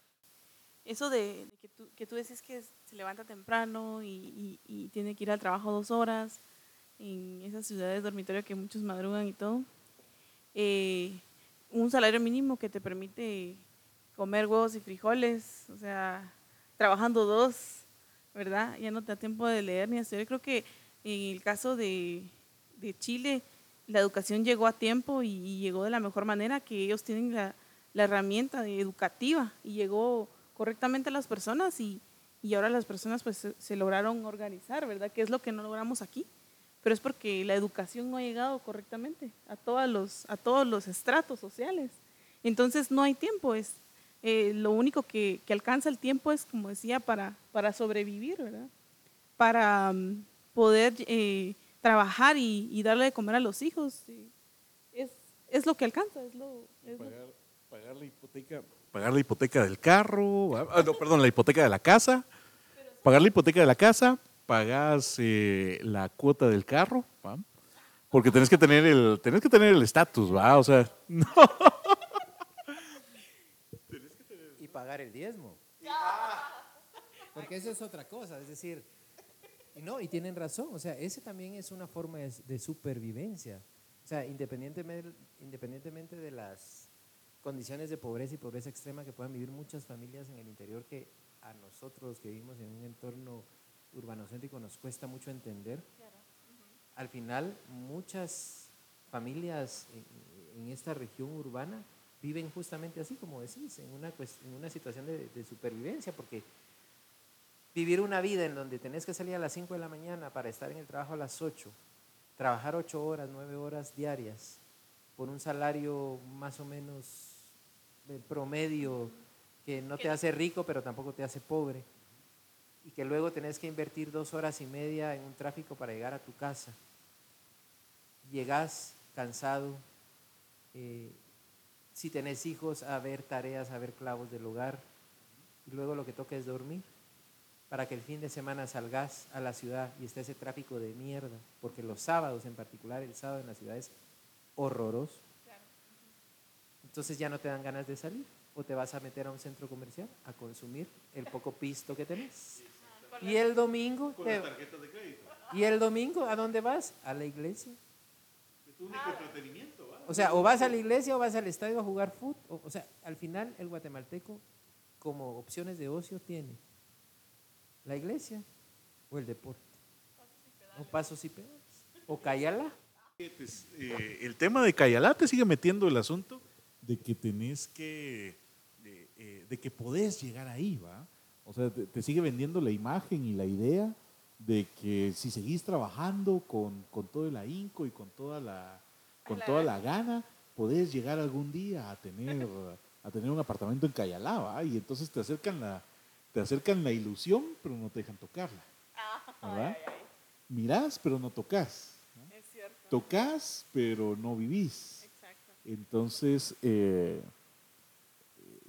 Eso de, que, tú, que tú decís que se levanta temprano y, tiene que ir al trabajo dos horas en esas ciudades dormitorio que muchos madrugan y todo. eh, un salario mínimo que te permite comer huevos y frijoles, o sea, trabajando dos, ¿verdad? Ya no te da tiempo de leer ni hacer. Creo que en el caso de Chile, la educación llegó a tiempo y, llegó de la mejor manera, que ellos tienen la, herramienta educativa y llegó correctamente a las personas y, y ahora las personas pues se, se lograron organizar, ¿verdad? Que es lo que no logramos aquí, pero es porque la educación no ha llegado correctamente a todos los, a todos los estratos sociales. Entonces no hay tiempo, es eh, lo único que, que alcanza el tiempo es, como decía, para, para sobrevivir, ¿verdad? Para mm, poder eh, trabajar y, y darle de comer a los hijos. Es, es lo que alcanza, es lo, es lo- Pagar, pagar la hipoteca, pagar la hipoteca del carro, ¿va? Ah, no, perdón, la hipoteca de la casa, pagar la hipoteca de la casa, pagas eh, la cuota del carro, ¿va? porque tenés que tener el, tenés que tener el estatus, va, o sea, no. y pagar el diezmo. Porque eso es otra cosa, es decir, no, y tienen razón, o sea, ese también es una forma de, de supervivencia. O sea, independientemente, independientemente de las condiciones de pobreza y pobreza extrema que puedan vivir muchas familias en el interior que a nosotros que vivimos en un entorno urbanocéntrico nos cuesta mucho entender. Al final, muchas familias en, en esta región urbana viven justamente así, como decís, en una, cues- en una situación de, de supervivencia, porque vivir una vida en donde tenés que salir a las 5 de la mañana para estar en el trabajo a las 8, trabajar 8 horas, 9 horas diarias, por un salario más o menos de promedio que no te hace rico, pero tampoco te hace pobre, y que luego tenés que invertir dos horas y media en un tráfico para llegar a tu casa. Llegás cansado, eh, si tenés hijos, a ver tareas, a ver clavos del hogar, y luego lo que toca es dormir, para que el fin de semana salgas a la ciudad y esté ese tráfico de mierda, porque los sábados en particular, el sábado en la ciudad es horroroso. Entonces ya no te dan ganas de salir, o te vas a meter a un centro comercial a consumir el poco pisto que tenés. Y el domingo, te- y el domingo, ¿a dónde vas? A la iglesia. O sea, o vas a la iglesia o vas al estadio a jugar fútbol. O, o sea, al final el guatemalteco como opciones de ocio tiene la iglesia o el deporte. O pasos y pedales. O. Pues, eh, el tema de Cayalá te sigue metiendo el asunto de que tenés que, de, eh, de que podés llegar ahí, ¿va? O sea, te, te sigue vendiendo la imagen y la idea de que si seguís trabajando con, con todo el ahínco y con toda la, con La toda la gana, podés llegar algún día a tener, a tener un apartamento en Cayalá, ¿va? Y entonces te acercan la, te acercan la ilusión, pero no te dejan tocarla, ¿verdad? Mirás, pero no tocas. Es cierto. Tocas, pero no vivís. Exacto. Entonces, eh,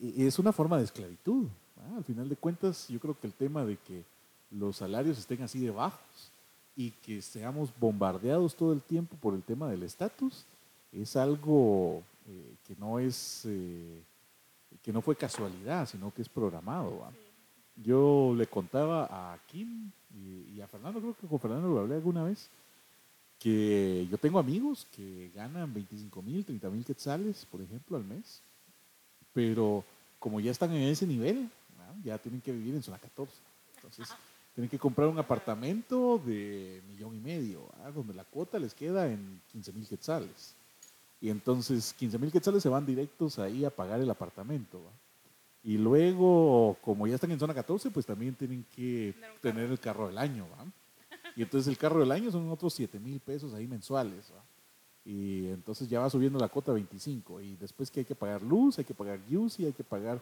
es una forma de esclavitud. ¿ah? Al final de cuentas, yo creo que el tema de que los salarios estén así de bajos y que seamos bombardeados todo el tiempo por el tema del estatus es algo eh, que no es eh, que no fue casualidad, sino que es programado. Yo le contaba a Kim y, a Fernando, creo que con Fernando lo hablé alguna vez, que yo tengo amigos que ganan 25 mil, 30 mil quetzales, por ejemplo, al mes, pero como ya están en ese nivel, ¿no? ya tienen que vivir en zona 14. Entonces, tienen que comprar un apartamento de millón y medio, ¿ah? donde la cuota les queda en 15 mil quetzales. Y entonces 15 mil quetzales se van directos ahí a pagar el apartamento. Y luego, como ya están en zona 14, pues también tienen que Tener el carro del año. ¿va? Y entonces el carro del año son otros 7 mil pesos ahí mensuales. ¿va? Y entonces ya va subiendo la cuota a 25. Y después que hay que pagar luz, hay que pagar UCI, hay que pagar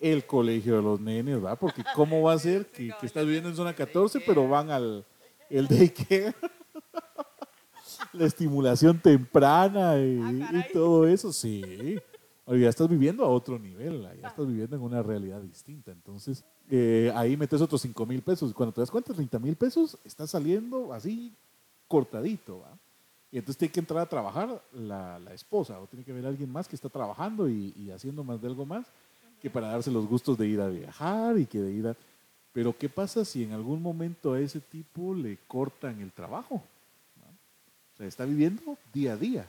el colegio de los nenes, ¿va? Porque ¿cómo va a ser que, que estás viviendo en zona 14, pero van al el daycare? La estimulación temprana y, Ah, y todo eso, sí. Ya estás viviendo a otro nivel, ya estás viviendo en una realidad distinta. Entonces, eh, ahí metes otros 5 mil pesos. Cuando te das cuenta, 30 mil pesos, está saliendo así cortadito. ¿va? Y entonces tiene que entrar a trabajar la, la, esposa o tiene que ver a alguien más que está trabajando y, y, haciendo más de algo más que para darse los gustos de ir a viajar y que de ir a... Pero ¿qué pasa si en algún momento a ese tipo le cortan el trabajo? O sea, está viviendo día a día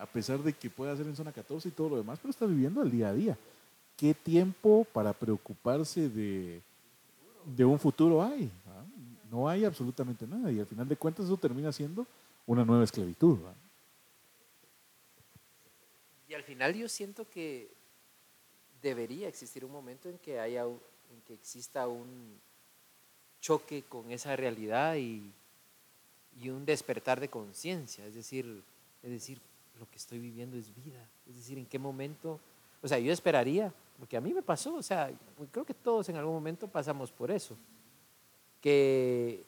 a pesar de que puede hacer en zona 14 y todo lo demás, pero está viviendo el día a día. ¿Qué tiempo para preocuparse de, de un futuro hay? ¿Ah? No hay absolutamente nada y al final de cuentas eso termina siendo una nueva esclavitud. Y al final yo siento que debería existir un momento en que haya en que exista un choque con esa realidad y, y un despertar de conciencia, es decir, es decir, lo que estoy viviendo es vida. Es decir, en qué momento, o sea, yo esperaría, porque a mí me pasó, o sea, creo que todos en algún momento pasamos por eso, que,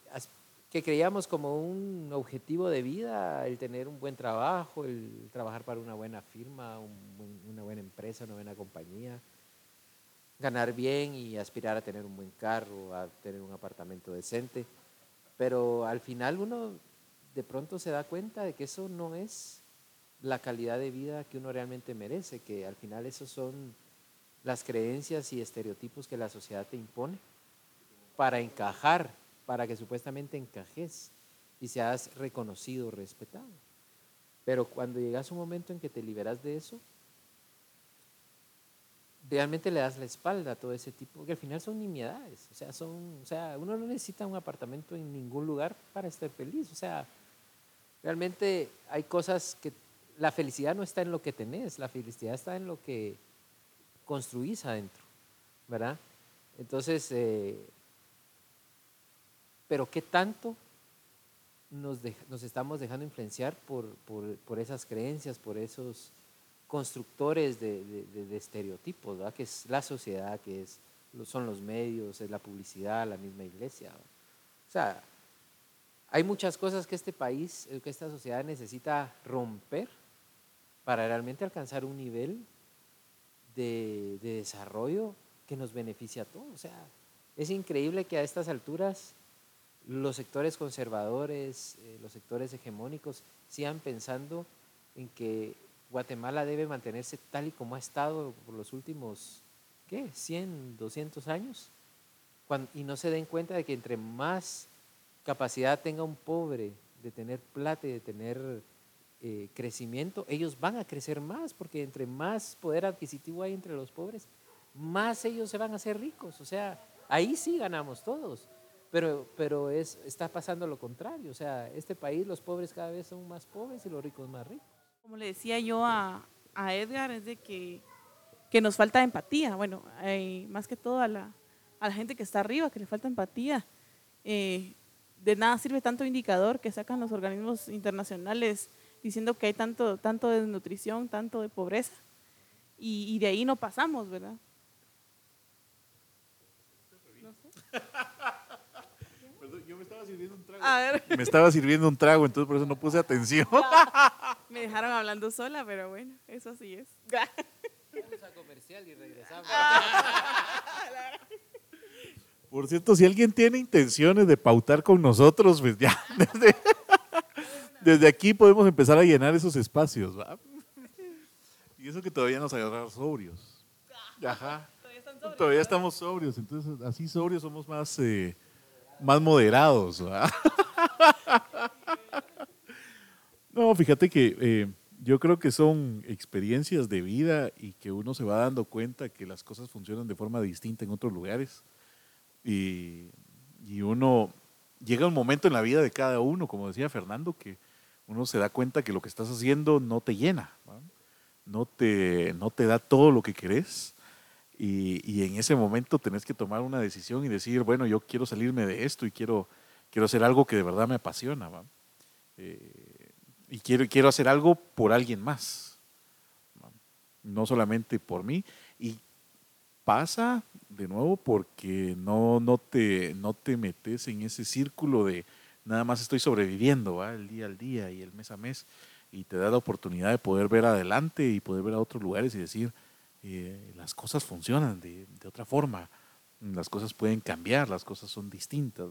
que creíamos como un objetivo de vida el tener un buen trabajo, el trabajar para una buena firma, una buena empresa, una buena compañía, ganar bien y aspirar a tener un buen carro, a tener un apartamento decente. Pero al final uno de pronto se da cuenta de que eso no es la calidad de vida que uno realmente merece, que al final esos son las creencias y estereotipos que la sociedad te impone para encajar, para que supuestamente encajes y seas reconocido, respetado. Pero cuando llegas a un momento en que te liberas de eso, realmente le das la espalda a todo ese tipo, porque al final son nimiedades, o sea, son, o sea, uno no necesita un apartamento en ningún lugar para estar feliz, o sea, realmente hay cosas que la felicidad no está en lo que tenés, la felicidad está en lo que construís adentro, ¿verdad? Entonces, eh, pero ¿qué tanto nos, estamos dejando influenciar por, por, por, esas creencias, por esos constructores de, de, de, estereotipos, ¿verdad? Que es la sociedad, que es, son los medios, es la publicidad, la misma iglesia. O sea, hay muchas cosas que este país, que esta sociedad necesita romper para realmente alcanzar un nivel de, desarrollo que nos beneficie a todos. O sea, es increíble que a estas alturas los sectores conservadores, eh, los sectores hegemónicos sigan pensando en que Guatemala debe mantenerse tal y como ha estado por los últimos, ¿qué? 100, 200 años. y no se den cuenta de que entre más capacidad tenga un pobre de tener plata y de tener eh, crecimiento, ellos van a crecer más, porque entre más poder adquisitivo hay entre los pobres, más ellos se van a hacer ricos. O sea, ahí sí ganamos todos. Pero, pero es, está pasando lo contrario. O sea, este país los pobres cada vez son más pobres y los ricos más ricos. Como le decía yo a, a Edgar, es de que, que nos falta empatía. Bueno, más que todo a la, a la gente que está arriba, que le falta empatía. Eh, de nada sirve tanto indicador que sacan los organismos internacionales diciendo que hay tanto, tanto de desnutrición, tanto de pobreza, y, y de ahí no pasamos, ¿verdad? No sé. Perdón, yo me estaba sirviendo un trago. A ver. Me estaba sirviendo un trago, entonces por eso no puse atención. me dejaron hablando sola, pero bueno, eso así es. Vamos a comercial y regresamos. Por cierto, si alguien tiene intenciones de pautar con nosotros, pues ya, desde, desde aquí podemos empezar a llenar esos espacios. ¿va? Y eso que todavía nos agarrar sobrios. Ajá. Todavía, estamos sobrios, entonces así sobrios somos más, eh, más moderados. ¿va? No, fíjate que eh, yo creo que son experiencias de vida y que uno se va dando cuenta que las cosas funcionan de forma distinta en otros lugares. Y, y uno llega un momento en la vida de cada uno, como decía Fernando, que uno se da cuenta que lo que estás haciendo no te llena, ¿no? te, no te da todo lo que querés. Y, en ese momento tenés que tomar una decisión y decir, bueno, yo quiero salirme de esto y quiero, quiero hacer algo que de verdad me apasiona. Eh, y quiero, quiero hacer algo por alguien más, no solamente por mí. Y pasa de nuevo porque no, no, te, no te metes en ese círculo de, nada más estoy sobreviviendo el día al día y el mes a mes. Y te da la oportunidad de poder ver adelante y poder ver a otros lugares y decir, eh, las cosas funcionan de, otra forma, las cosas pueden cambiar, las cosas son distintas,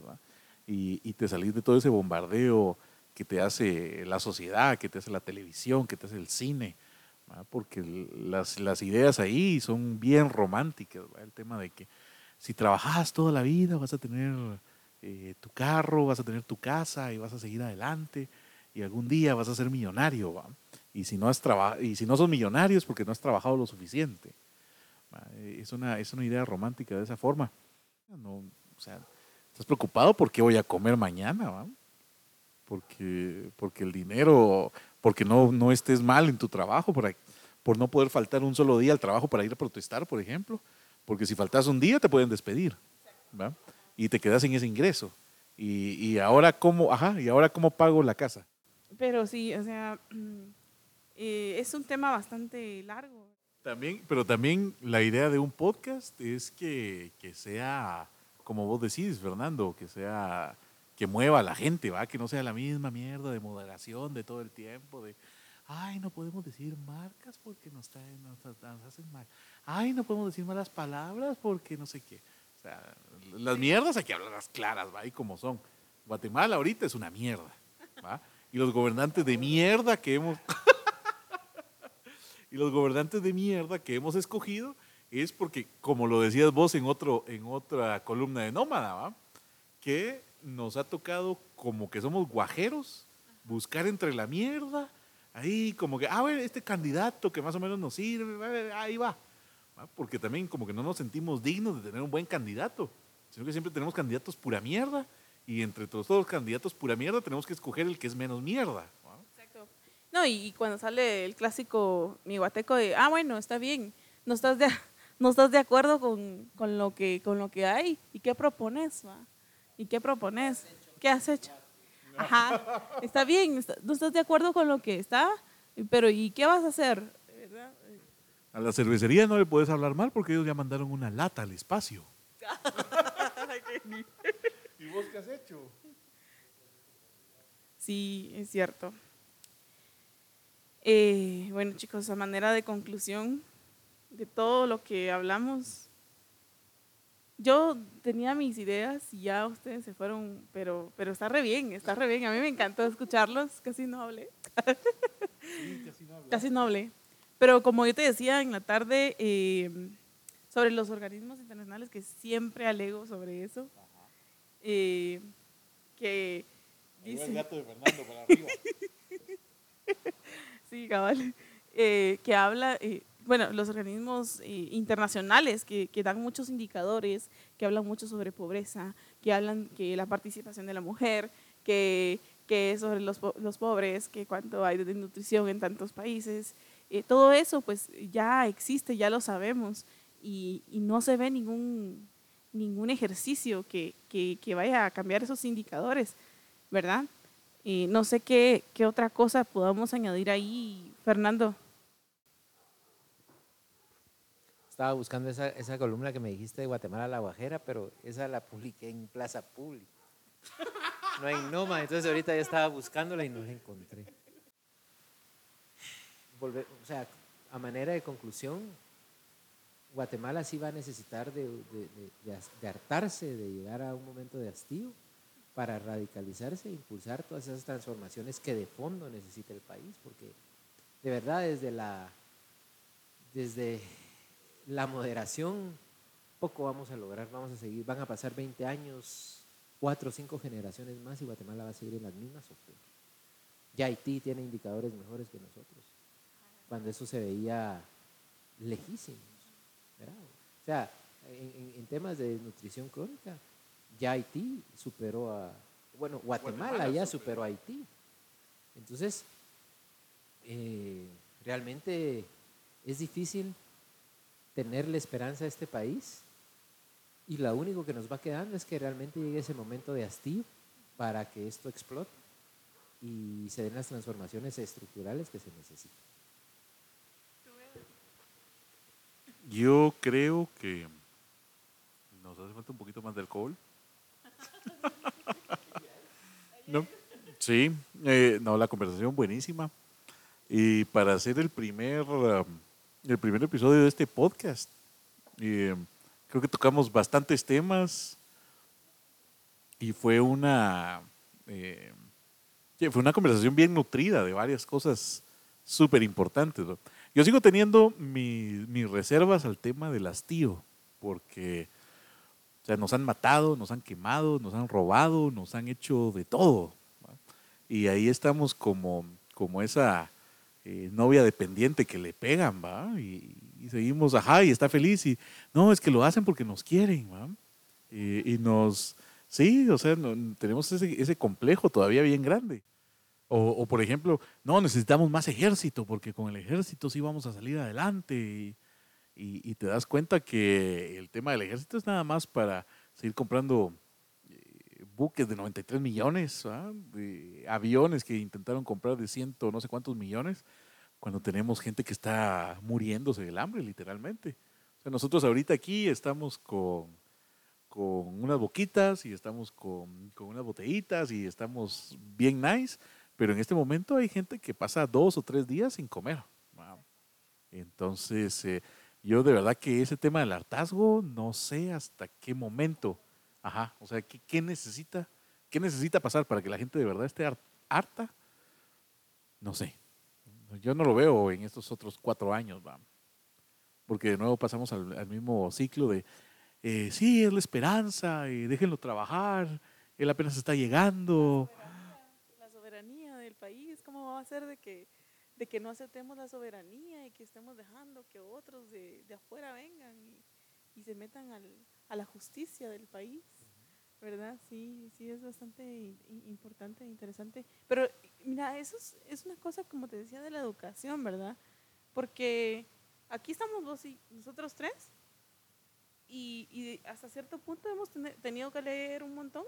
y, te salís de todo ese bombardeo que te hace la sociedad, que te hace la televisión, que te hace el cine, porque las, las, ideas ahí son bien románticas, el tema de que si trabajas toda la vida vas a tener eh, tu carro, vas a tener tu casa y vas a seguir adelante y algún día vas a ser millonario. Y, si no has y si no sos millonario es porque no has trabajado lo suficiente. Es, una, es una idea romántica de esa forma. No, o estás preocupado porque voy a comer mañana. Porque, porque el dinero, porque no, no estés mal en tu trabajo, por, por no poder faltar un solo día al trabajo para ir a protestar, por ejemplo. Porque si faltas un día te pueden despedir. Y te quedas en ese ingreso. Y, y, ahora cómo, ajá, y ahora cómo pago la casa. Pero sí, o sea, eh, es un tema bastante largo. También, pero también la idea de un podcast es que, que sea, como vos decís, Fernando, que sea, que mueva a la gente, ¿va? Que no sea la misma mierda de moderación de todo el tiempo, de, ay, no podemos decir marcas porque nos, traen, nos, nos hacen mal. Ay, no podemos decir malas palabras porque no sé qué. Las mierdas hay que hablarlas claras, ¿va? Y como son. Guatemala ahorita es una mierda, ¿va? Y los gobernantes de mierda que hemos... y los gobernantes de mierda que hemos escogido es porque, como lo decías vos en, otro, en otra columna de Nómada, ¿va? que nos ha tocado como que somos guajeros, buscar entre la mierda, ahí como que, ah, bueno, este candidato que más o menos nos sirve, ahí va. Porque también como que no nos sentimos dignos de tener un buen candidato, sino que siempre tenemos candidatos pura mierda y entre todos los candidatos pura mierda tenemos que escoger el que es menos mierda. Exacto. No, y, cuando sale el clásico mi guateco de, ah, bueno, está bien, no estás de, no estás de acuerdo con, con lo que, con lo que hay, ¿y qué propones? Va? ¿Y qué propones? ¿Qué has hecho? Ajá, está bien, no estás de acuerdo con lo que está, pero ¿y qué vas a hacer? A la cervecería no le puedes hablar mal porque ellos ya mandaron una lata al espacio. ¿Y vos qué has hecho? Sí, es cierto. Eh, bueno, chicos, a manera de conclusión de todo lo que hablamos, yo tenía mis ideas y ya ustedes se fueron, pero, pero está re bien, está re bien. A mí me encantó escucharlos, casi no hablé. casi no hablé. Pero como yo te decía en la tarde, eh, sobre los organismos internacionales, que siempre alego sobre eso, eh, que dice... el gato de Fernando para arriba. sí, cabal. Eh, que habla bueno, los organismos eh, internacionales que, que, dan muchos indicadores, que hablan mucho sobre pobreza, que hablan que la participación de la mujer, que, que sobre los, los, pobres, que cuánto hay de nutrición en tantos países. Eh, todo eso pues ya existe, ya lo sabemos y, no se ve ningún, ningún ejercicio que, que, vaya a cambiar esos indicadores, ¿verdad? Eh, no sé qué, qué otra cosa podamos añadir ahí, Fernando. Estaba buscando esa, esa columna que me dijiste de Guatemala La Guajera, pero esa la publiqué en Plaza Pública. No hay Noma, entonces ahorita ya estaba buscándola y no la encontré. O sea, a manera de conclusión, Guatemala sí va a necesitar de, hartarse, de llegar a un momento de hastío para radicalizarse e impulsar todas esas transformaciones que de fondo necesita el país, porque de verdad desde la desde la moderación, poco vamos a lograr, vamos a seguir, van a pasar 20 años, cuatro o cinco generaciones más y Guatemala va a seguir en las mismas Ya Haití tiene indicadores mejores que nosotros, cuando eso se veía lejísimos. O sea, en, temas de nutrición crónica, ya Haití superó a, bueno, Guatemala, ya superó a Haití. Entonces, eh, realmente es difícil tenerle esperanza a este país y lo único que nos va quedando es que realmente llegue ese momento de hastío para que esto explote y se den las transformaciones estructurales que se necesitan. Yo creo que nos hace falta un poquito más de alcohol. ¿No? Sí, eh, no, la conversación buenísima. Y para hacer el primer um, el primer episodio de este podcast. Eh, creo que tocamos bastantes temas y fue una, eh, fue una conversación bien nutrida de varias cosas súper importantes. ¿no? Yo sigo teniendo mi- mis reservas al tema del hastío, porque nos han matado, nos han quemado, nos han robado, nos han hecho de todo. ¿va? Y ahí estamos como, como esa eh, novia dependiente que le pegan, ¿va? Y, y seguimos, ajá, y está feliz. Y no, es que lo hacen porque nos quieren, ¿va? Y, nos, sí, o sea, no- tenemos ese, ese complejo todavía bien grande. O, por ejemplo, no, necesitamos más ejército porque con el ejército sí vamos a salir adelante. Y, te das cuenta que el tema del ejército es nada más para seguir comprando eh, buques de 93 millones, ¿ah? de aviones que intentaron comprar de ciento no sé cuántos millones, cuando tenemos gente que está muriéndose del hambre, literalmente. Nosotros ahorita aquí estamos con, con unas boquitas y estamos con, con unas botellitas y estamos bien nice, pero en este momento hay gente que pasa dos o tres días sin comer. Entonces, eh, yo de verdad que ese tema del hartazgo, no sé hasta qué momento, ajá, o sea, ¿qué, necesita, qué necesita pasar para que la gente de verdad esté har- harta? No sé. Yo no lo veo en estos otros cuatro años, va. Porque de nuevo pasamos al, mismo ciclo de, eh, sí, es la esperanza, y déjenlo trabajar, él apenas está llegando. La soberanía del país, ¿cómo va a ser de que, de que no aceptemos la soberanía y que estemos dejando que otros de, de afuera vengan y, y se metan al, a la justicia del país? ¿Verdad? Sí, sí, es bastante importante e interesante. Pero mira, eso es, es una cosa, como te decía, de la educación, ¿verdad? Porque aquí estamos vos y nosotros tres y, y hasta cierto punto hemos tenido que leer un montón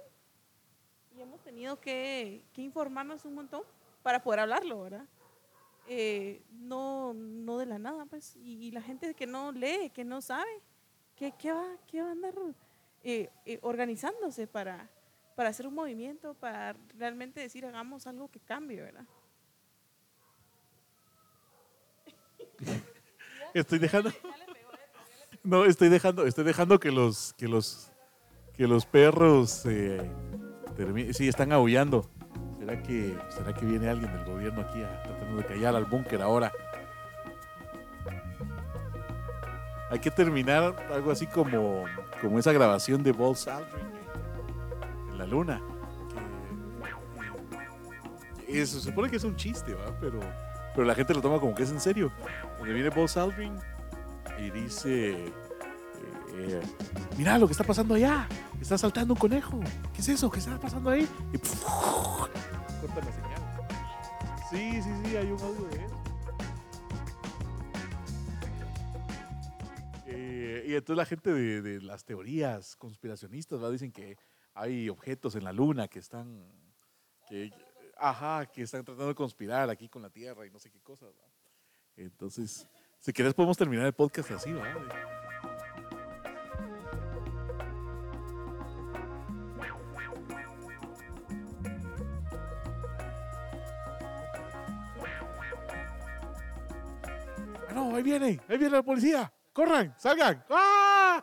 y hemos tenido que, que informarnos un montón para poder hablarlo, ¿verdad? Eh, no, no de la nada, pues. Y, la gente que no lee, que no sabe, ¿qué, va, qué va a andar eh, eh, organizándose para, para hacer un movimiento, para realmente decir hagamos algo que cambie, ¿verdad? Estoy dejando, no, estoy dejando, estoy dejando que los, que los, que los perros, eh, termi- sí, están aullando. ¿Será que, será que viene alguien del gobierno aquí a, tratando de callar al búnker ahora? Hay que terminar algo así como, como esa grabación de Buzz Aldrin en, la luna. Que, eh, se supone que es un chiste, ¿va? Pero, pero la gente lo toma como que es en serio. Donde viene Buzz Aldrin y dice, eh, eh, mira lo que está pasando allá, está saltando un conejo. ¿Qué es eso? ¿Qué está pasando ahí? Y corta la señal. Sí, sí, sí, hay un audio de eso. Eh, y entonces la gente de, de las teorías conspiracionistas ¿va? dicen que hay objetos en la luna que están, que, ajá, que están tratando de conspirar aquí con la Tierra y no sé qué cosas. ¿va? Entonces, si quieres podemos terminar el podcast así, ¿va? no, ahí vienen, ahí viene la policía, corran, salgan. ¡Ah!